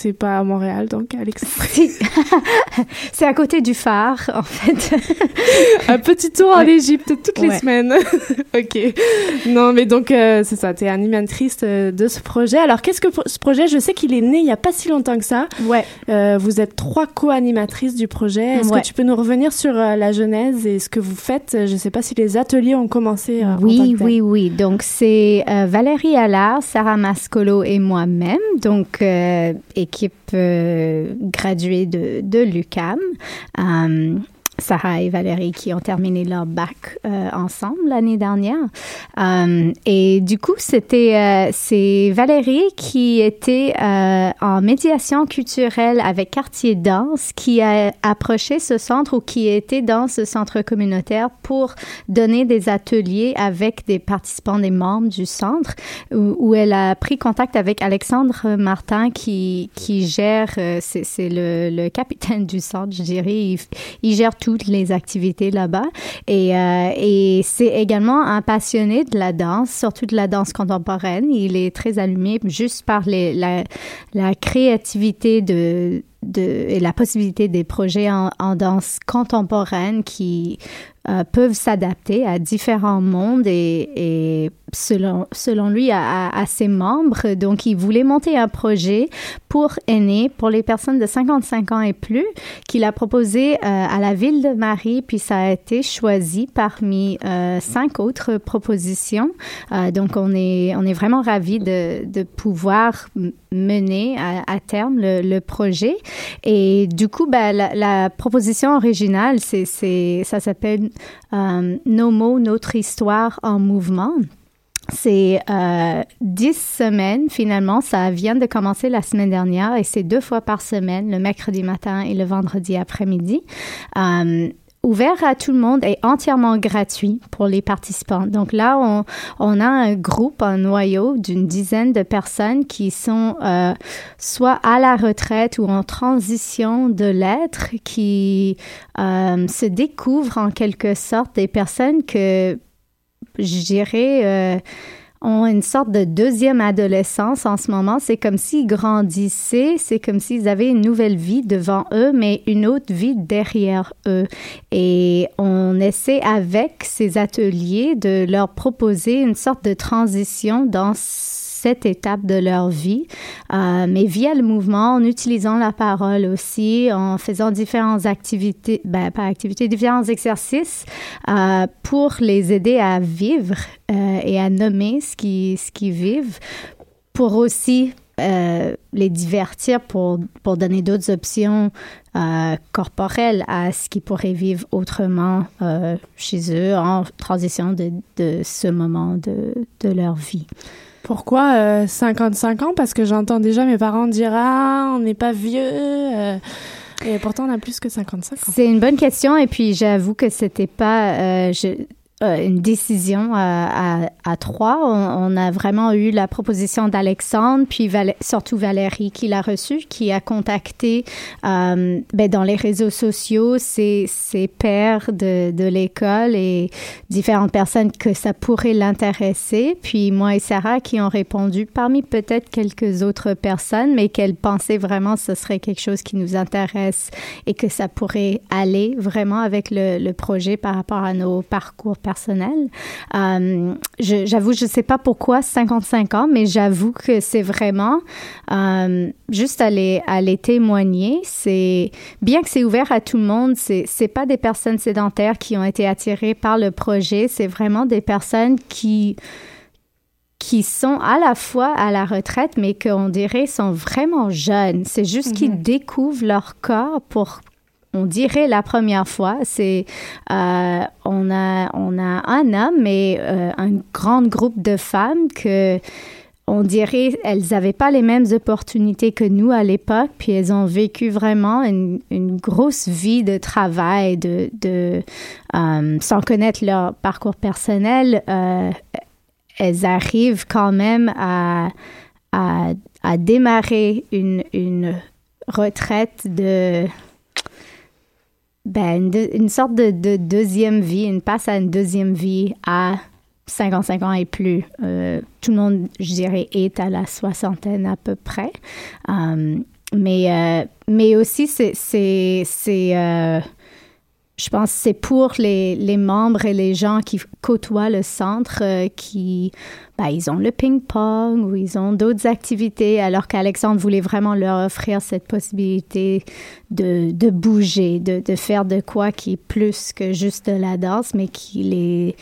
C'est pas à Montréal, donc Alexandrie. C'est à côté du phare, en fait. Un petit tour en. Égypte toutes les semaines. ok. Non, mais donc, euh, c'est ça, t'es animatrice euh, de ce projet. Alors, qu'est-ce que ce projet Je sais qu'il est né il y a pas si longtemps que ça. Ouais. Euh, vous êtes trois co-animatrices du projet. Est-ce Ouais. que tu peux nous revenir sur la genèse et ce que vous faites? Je sais pas si les ateliers ont commencé. Oui, oui, oui. Donc, c'est Valérie Allard, Sarah Mascolo et moi-même, donc euh, équipe euh, graduée de, de l'UCAM. Euh, Sarah et Valérie qui ont terminé leur bac euh, ensemble l'année dernière. Euh, et du coup, c'était euh, c'est Valérie qui était euh, en médiation culturelle avec Quartier Danse qui a approché ce centre ou qui était dans ce centre communautaire pour donner des ateliers avec des participants, des membres du centre, où, elle a pris contact avec Alexandre Martin qui, qui gère, euh, c'est le, le capitaine du centre, je dirais. Il, il gère toutes les activités là-bas. Et, euh, et c'est également un passionné de la danse, surtout de la danse contemporaine. Il est très allumé juste par la, la créativité de, de, et la possibilité des projets en danse contemporaine qui euh, peuvent s'adapter à différents mondes et, et selon, selon lui à, à- ses membres. Donc, il voulait monter un projet pour aînés, pour les personnes de 55 ans et plus, qu'il a proposé euh, à la ville de Marie, puis ça a été choisi parmi euh, cinq autres propositions. Donc, on est, on est vraiment ravis de, de pouvoir mener à, à terme le, le projet. Et du coup, ben, la, la proposition originale, c'est, c'est, ça s'appelle Nos mots, notre histoire en mouvement. C'est euh, dix semaines finalement. Ça vient de commencer la semaine dernière et c'est deux fois par semaine, le mercredi matin et le vendredi après-midi. Euh, ouvert à tout le monde et entièrement gratuit pour les participants. Donc là, on, on a un groupe, un noyau d'une dizaine de personnes qui sont euh, soit à la retraite ou en transition de l'être, qui euh, se découvrent en quelque sorte des personnes que je dirais, euh, ont une sorte de deuxième adolescence en ce moment. C'est comme s'ils grandissaient, c'est comme s'ils avaient une nouvelle vie devant eux, mais une autre vie derrière eux. Et on essaie avec ces ateliers de leur proposer une sorte de transition dans cette étape de leur vie, euh, mais via le mouvement, en utilisant la parole aussi, en faisant différentes activités, ben, pas activités, différents exercices euh, pour les aider à vivre euh, et à nommer ce qu'ils ce qu'ils vivent, pour aussi les divertir, pour, pour donner d'autres options corporelles à ce qu'ils pourraient vivre autrement chez eux en transition de, de ce moment de, de leur vie. Pourquoi euh, 55 ans? Parce que j'entends déjà mes parents dire Ah, on n'est pas vieux. euh, et pourtant, on a plus que 55 ans. C'est une bonne question et puis j'avoue que c'était pas euh, je- une décision à, à, à trois. On, on a vraiment eu la proposition d'Alexandre, puis Val- surtout Valérie qui l'a reçue, qui a contacté euh, ben, dans les réseaux sociaux ses, ses pairs de, de l'école et différentes personnes que ça pourrait l'intéresser. Puis moi et Sarah qui ont répondu parmi peut-être quelques autres personnes, mais qu'elles pensaient vraiment que ce serait quelque chose qui nous intéresse et que ça pourrait aller vraiment avec le, le projet par rapport à nos parcours personnel. Euh, je- j'avoue, je sais pas pourquoi 55 ans, mais j'avoue que c'est vraiment euh, juste à les, à les témoigner. C'est bien que c'est ouvert à tout le monde. C'est c'est pas des personnes sédentaires qui ont été attirées par le projet. C'est vraiment des personnes qui qui sont à la fois à la retraite, mais qu'on dirait sont vraiment jeunes. C'est juste qu'ils découvrent leur corps pour, on dirait la première fois. C'est, euh, on a, on a un homme et euh, un grand groupe de femmes que on dirait elles n'avaient pas les mêmes opportunités que nous à l'époque, puis elles ont vécu vraiment une, grosse vie de travail, de euh, sans connaître leur parcours personnel. euh, elles arrivent quand même à, à, à démarrer une, une retraite de ben, une, sorte de, de deuxième vie, une passe à une deuxième vie à 55 ans et plus. Euh, tout le monde, je dirais, est à la soixantaine à peu près. Euh, mais, euh, mais aussi, c'est, euh, je pense que c'est pour les, les membres et les gens qui côtoient le centre euh, qui, ben, ils ont le ping-pong ou ils ont d'autres activités, alors qu'Alexandre voulait vraiment leur offrir cette possibilité de, de bouger, de, de faire de quoi qui est plus que juste de la danse, mais qui les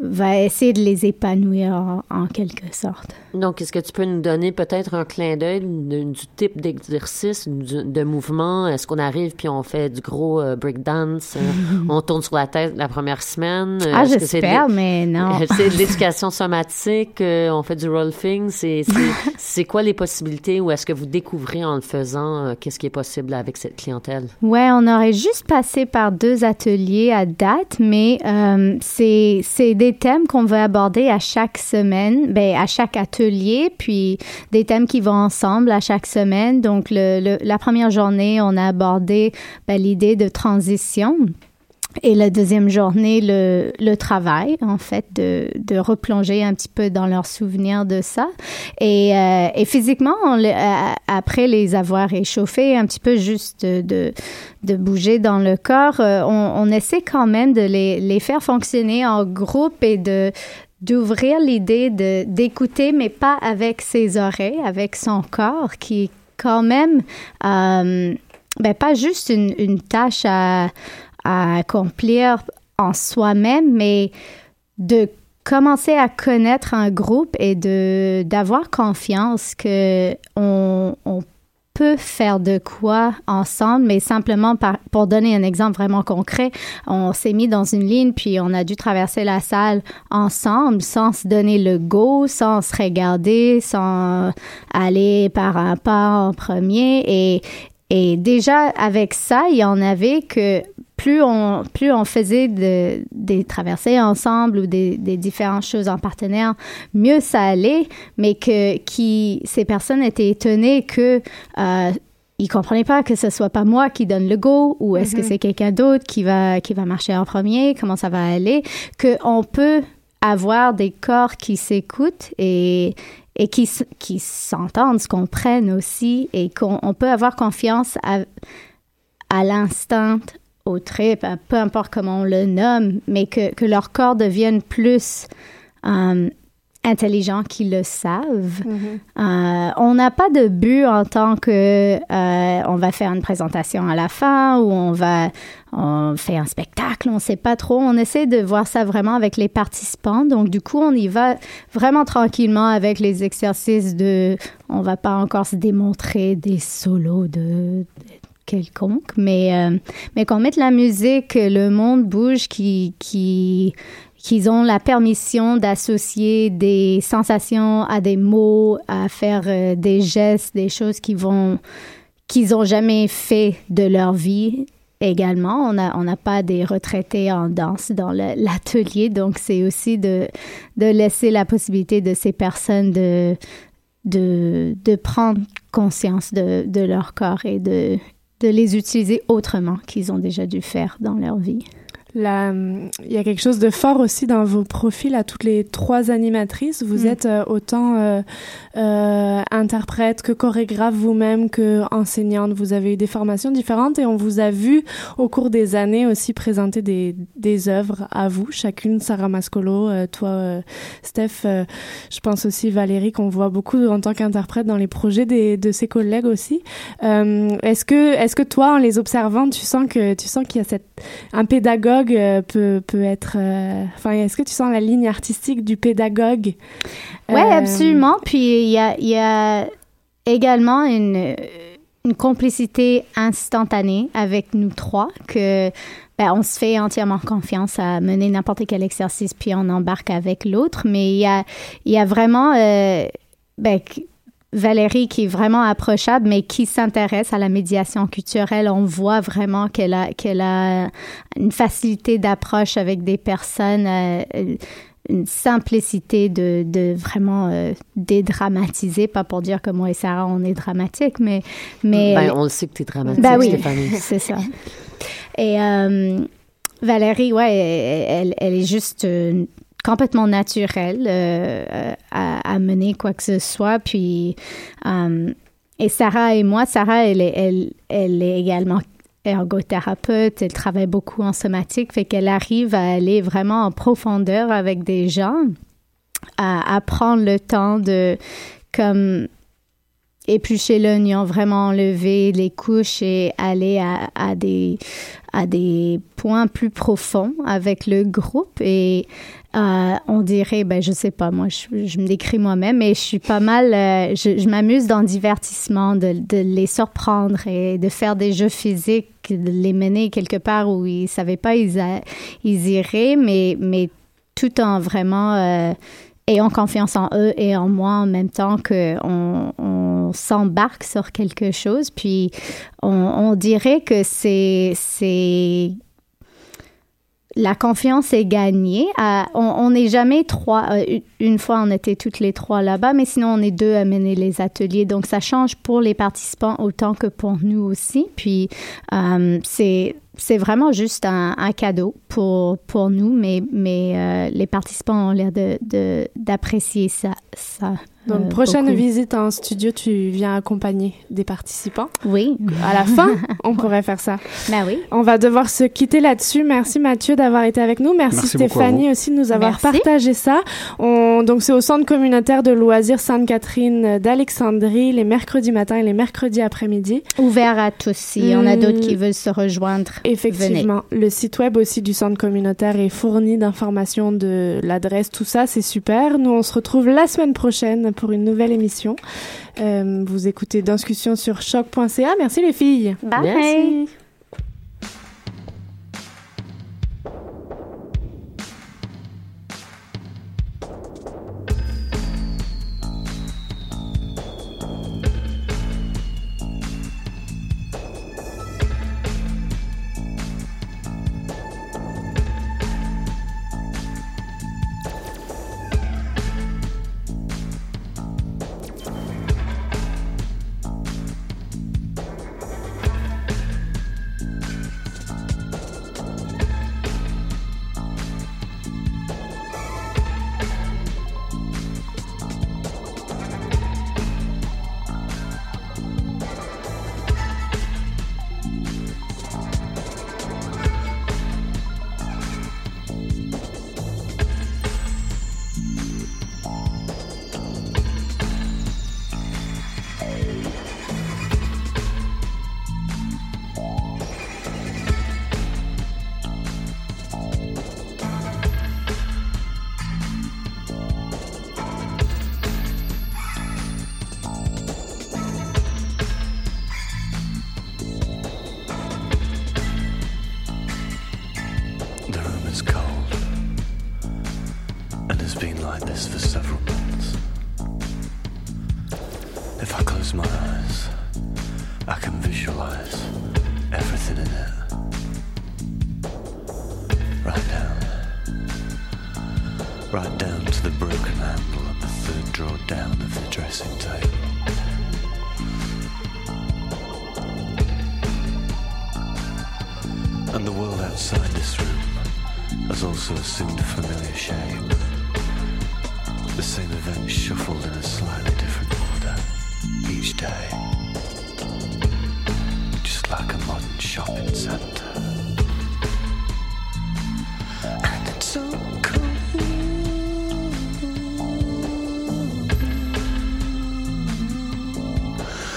va essayer de les épanouir en, en quelque sorte. Donc, est-ce que tu peux nous donner peut-être un clin d'œil du type d'exercice, de mouvement? Est-ce qu'on arrive puis on fait du gros euh, breakdance? euh, on tourne sur la tête la première semaine? euh, Ah, j'espère, mais non. C'est de l'éducation somatique, euh, on fait du rolfing? C'est quoi les possibilités ou est-ce que vous découvrez en le faisant qu'est-ce qui est possible avec cette clientèle? Ouais, on aurait juste passé par deux ateliers à date, mais c'est c'est des thèmes qu'on veut aborder à chaque semaine, ben à chaque atelier, puis des thèmes qui vont ensemble à chaque semaine. Donc la première journée, on a abordé ben, l'idée de transition. Et la deuxième journée, le, travail, en fait, de, de replonger un petit peu dans leurs souvenirs de ça. Et, euh, et physiquement, euh, après les avoir échauffés, un petit peu juste de, de, bouger dans le corps, euh, on, essaie quand même de les, les faire fonctionner en groupe et de d'ouvrir l'idée de d'écouter, mais pas avec ses oreilles, avec son corps, qui est quand même ben, pas juste une tâche à, accomplir en soi-même, mais de commencer à connaître un groupe et de d'avoir confiance que on, peut faire de quoi ensemble, mais simplement pour donner un exemple vraiment concret, on s'est mis dans une ligne puis on a dû traverser la salle ensemble sans se donner le go, sans se regarder, sans aller par un pas en premier. Et et déjà, avec ça, il y en avait que plus on, plus on faisait de- des traversées ensemble ou des, des différentes choses en partenaire, mieux ça allait, mais que qui, ces personnes étaient étonnées que euh, ils comprenaient pas que ce soit pas moi qui donne le go ou est-ce que c'est quelqu'un d'autre qui va qui va marcher en premier, comment ça va aller, que on peut avoir des corps qui s'écoutent et et qui, qui s'entendent, se comprennent aussi et qu'on on peut avoir confiance à, à l'instant, au trip, à peu importe comment on le nomme, mais que, que leur corps devienne plus euh, intelligent qu'ils le savent. Euh, on n'a pas de but en tant que euh, on va faire une présentation à la fin ou on va on fait un spectacle, on ne sait pas trop. On essaie de voir ça vraiment avec les participants. Donc du coup, on y va vraiment tranquillement avec les exercices de. On va pas encore se démontrer des solos de quelconque, mais euh, mais qu'on mette la musique, que le monde bouge, qui qui qu'ils ont la permission d'associer des sensations à des mots, à faire euh, des gestes, des choses qui vont qu'ils ont jamais fait de leur vie. Également, on n'a on n'a pas des retraités en danse dans l'atelier, donc c'est aussi de, de laisser la possibilité de ces personnes de, de, de prendre conscience de, de leur corps et de, de les utiliser autrement qu'ils ont déjà dû faire dans leur vie. La, il y a quelque chose de fort aussi dans vos profils à toutes les trois animatrices. Vous Mm. êtes euh, autant euh, euh, interprète que chorégraphe vous-même que enseignante. Vous avez eu des formations différentes et on vous a vu au cours des années aussi présenter des, des œuvres à vous, chacune. Sarah Mascolo, euh, toi, Steph, je pense aussi Valérie qu'on voit beaucoup en tant qu'interprète dans les projets des, de ses collègues aussi. Est-ce que, est-ce que toi, en les observant, tu sens que tu sens qu'il y a cette un pédagogue euh, peut peut être, euh, enfin, est-ce que tu sens la ligne artistique du pédagogue? Oui, Euh, absolument. Puis il y a, il y a également une, une complicité instantanée avec nous trois que ben, on se fait entièrement confiance à mener n'importe quel exercice puis on embarque avec l'autre. Mais il y a, il y a vraiment euh, ben, Valérie qui est vraiment approchable, mais qui s'intéresse à la médiation culturelle. On voit vraiment qu'elle a, qu'elle a une facilité d'approche avec des personnes, euh, une simplicité de, de vraiment euh, dédramatiser, pas pour dire que moi et Sarah, on est dramatique, mais... mais Ben, on le sait que tu es dramatique, Ben oui, Stéphanie. c'est ça. Et euh, Valérie, ouais, elle, elle est juste complètement naturelle euh, à, à mener quoi que ce soit. Puis, euh, et Sarah et moi, Sarah, elle est, elle, elle est également ergothérapeute, elle travaille beaucoup en somatique, fait qu'elle arrive à aller vraiment en profondeur avec des gens, à, à prendre le temps de, comme, éplucher l'oignon, vraiment enlever les couches et aller à, à des, à des points plus profonds avec le groupe. Et euh, on dirait, ben, je sais pas, moi, je, me décris moi-même, mais je suis pas mal, euh, je, m'amuse dans le divertissement, de, les surprendre et de faire des jeux physiques, de les mener quelque part où ils savaient pas ils, ils iraient, mais, tout en vraiment euh, ayant confiance en eux et en moi en même temps qu'on on s'embarque sur quelque chose. Puis on, dirait que c'est la confiance est gagnée. À- on n'est jamais trois. euh, une fois, on était toutes les trois là-bas, mais sinon, on est deux à mener les ateliers. Donc, ça change pour les participants autant que pour nous aussi. Puis, euh, c'est vraiment juste un, cadeau pour, pour nous, mais, mais euh, les participants ont l'air de- de- d'apprécier ça. Donc, euh, prochaine beaucoup. visite en studio, tu viens accompagner des participants. Oui. À la fin, on pourrait faire ça. Ben oui. On va devoir se quitter là-dessus. Merci Mathieu d'avoir été avec nous. Merci, Stéphanie aussi de nous avoir Merci. partagé ça. On, donc c'est au centre communautaire de loisirs Sainte-Catherine d'Alexandrie les mercredis matins et les mercredis après-midi. Ouvert à tous. S'il y en a d'autres qui veulent se rejoindre, Effectivement, le site web aussi du centre communautaire est fourni d'informations de l'adresse, tout ça, c'est super. Nous, on se retrouve la semaine prochaine pour une nouvelle émission. Euh, vous écoutez Discussion sur choc.ca. Merci les filles. Bye. Merci.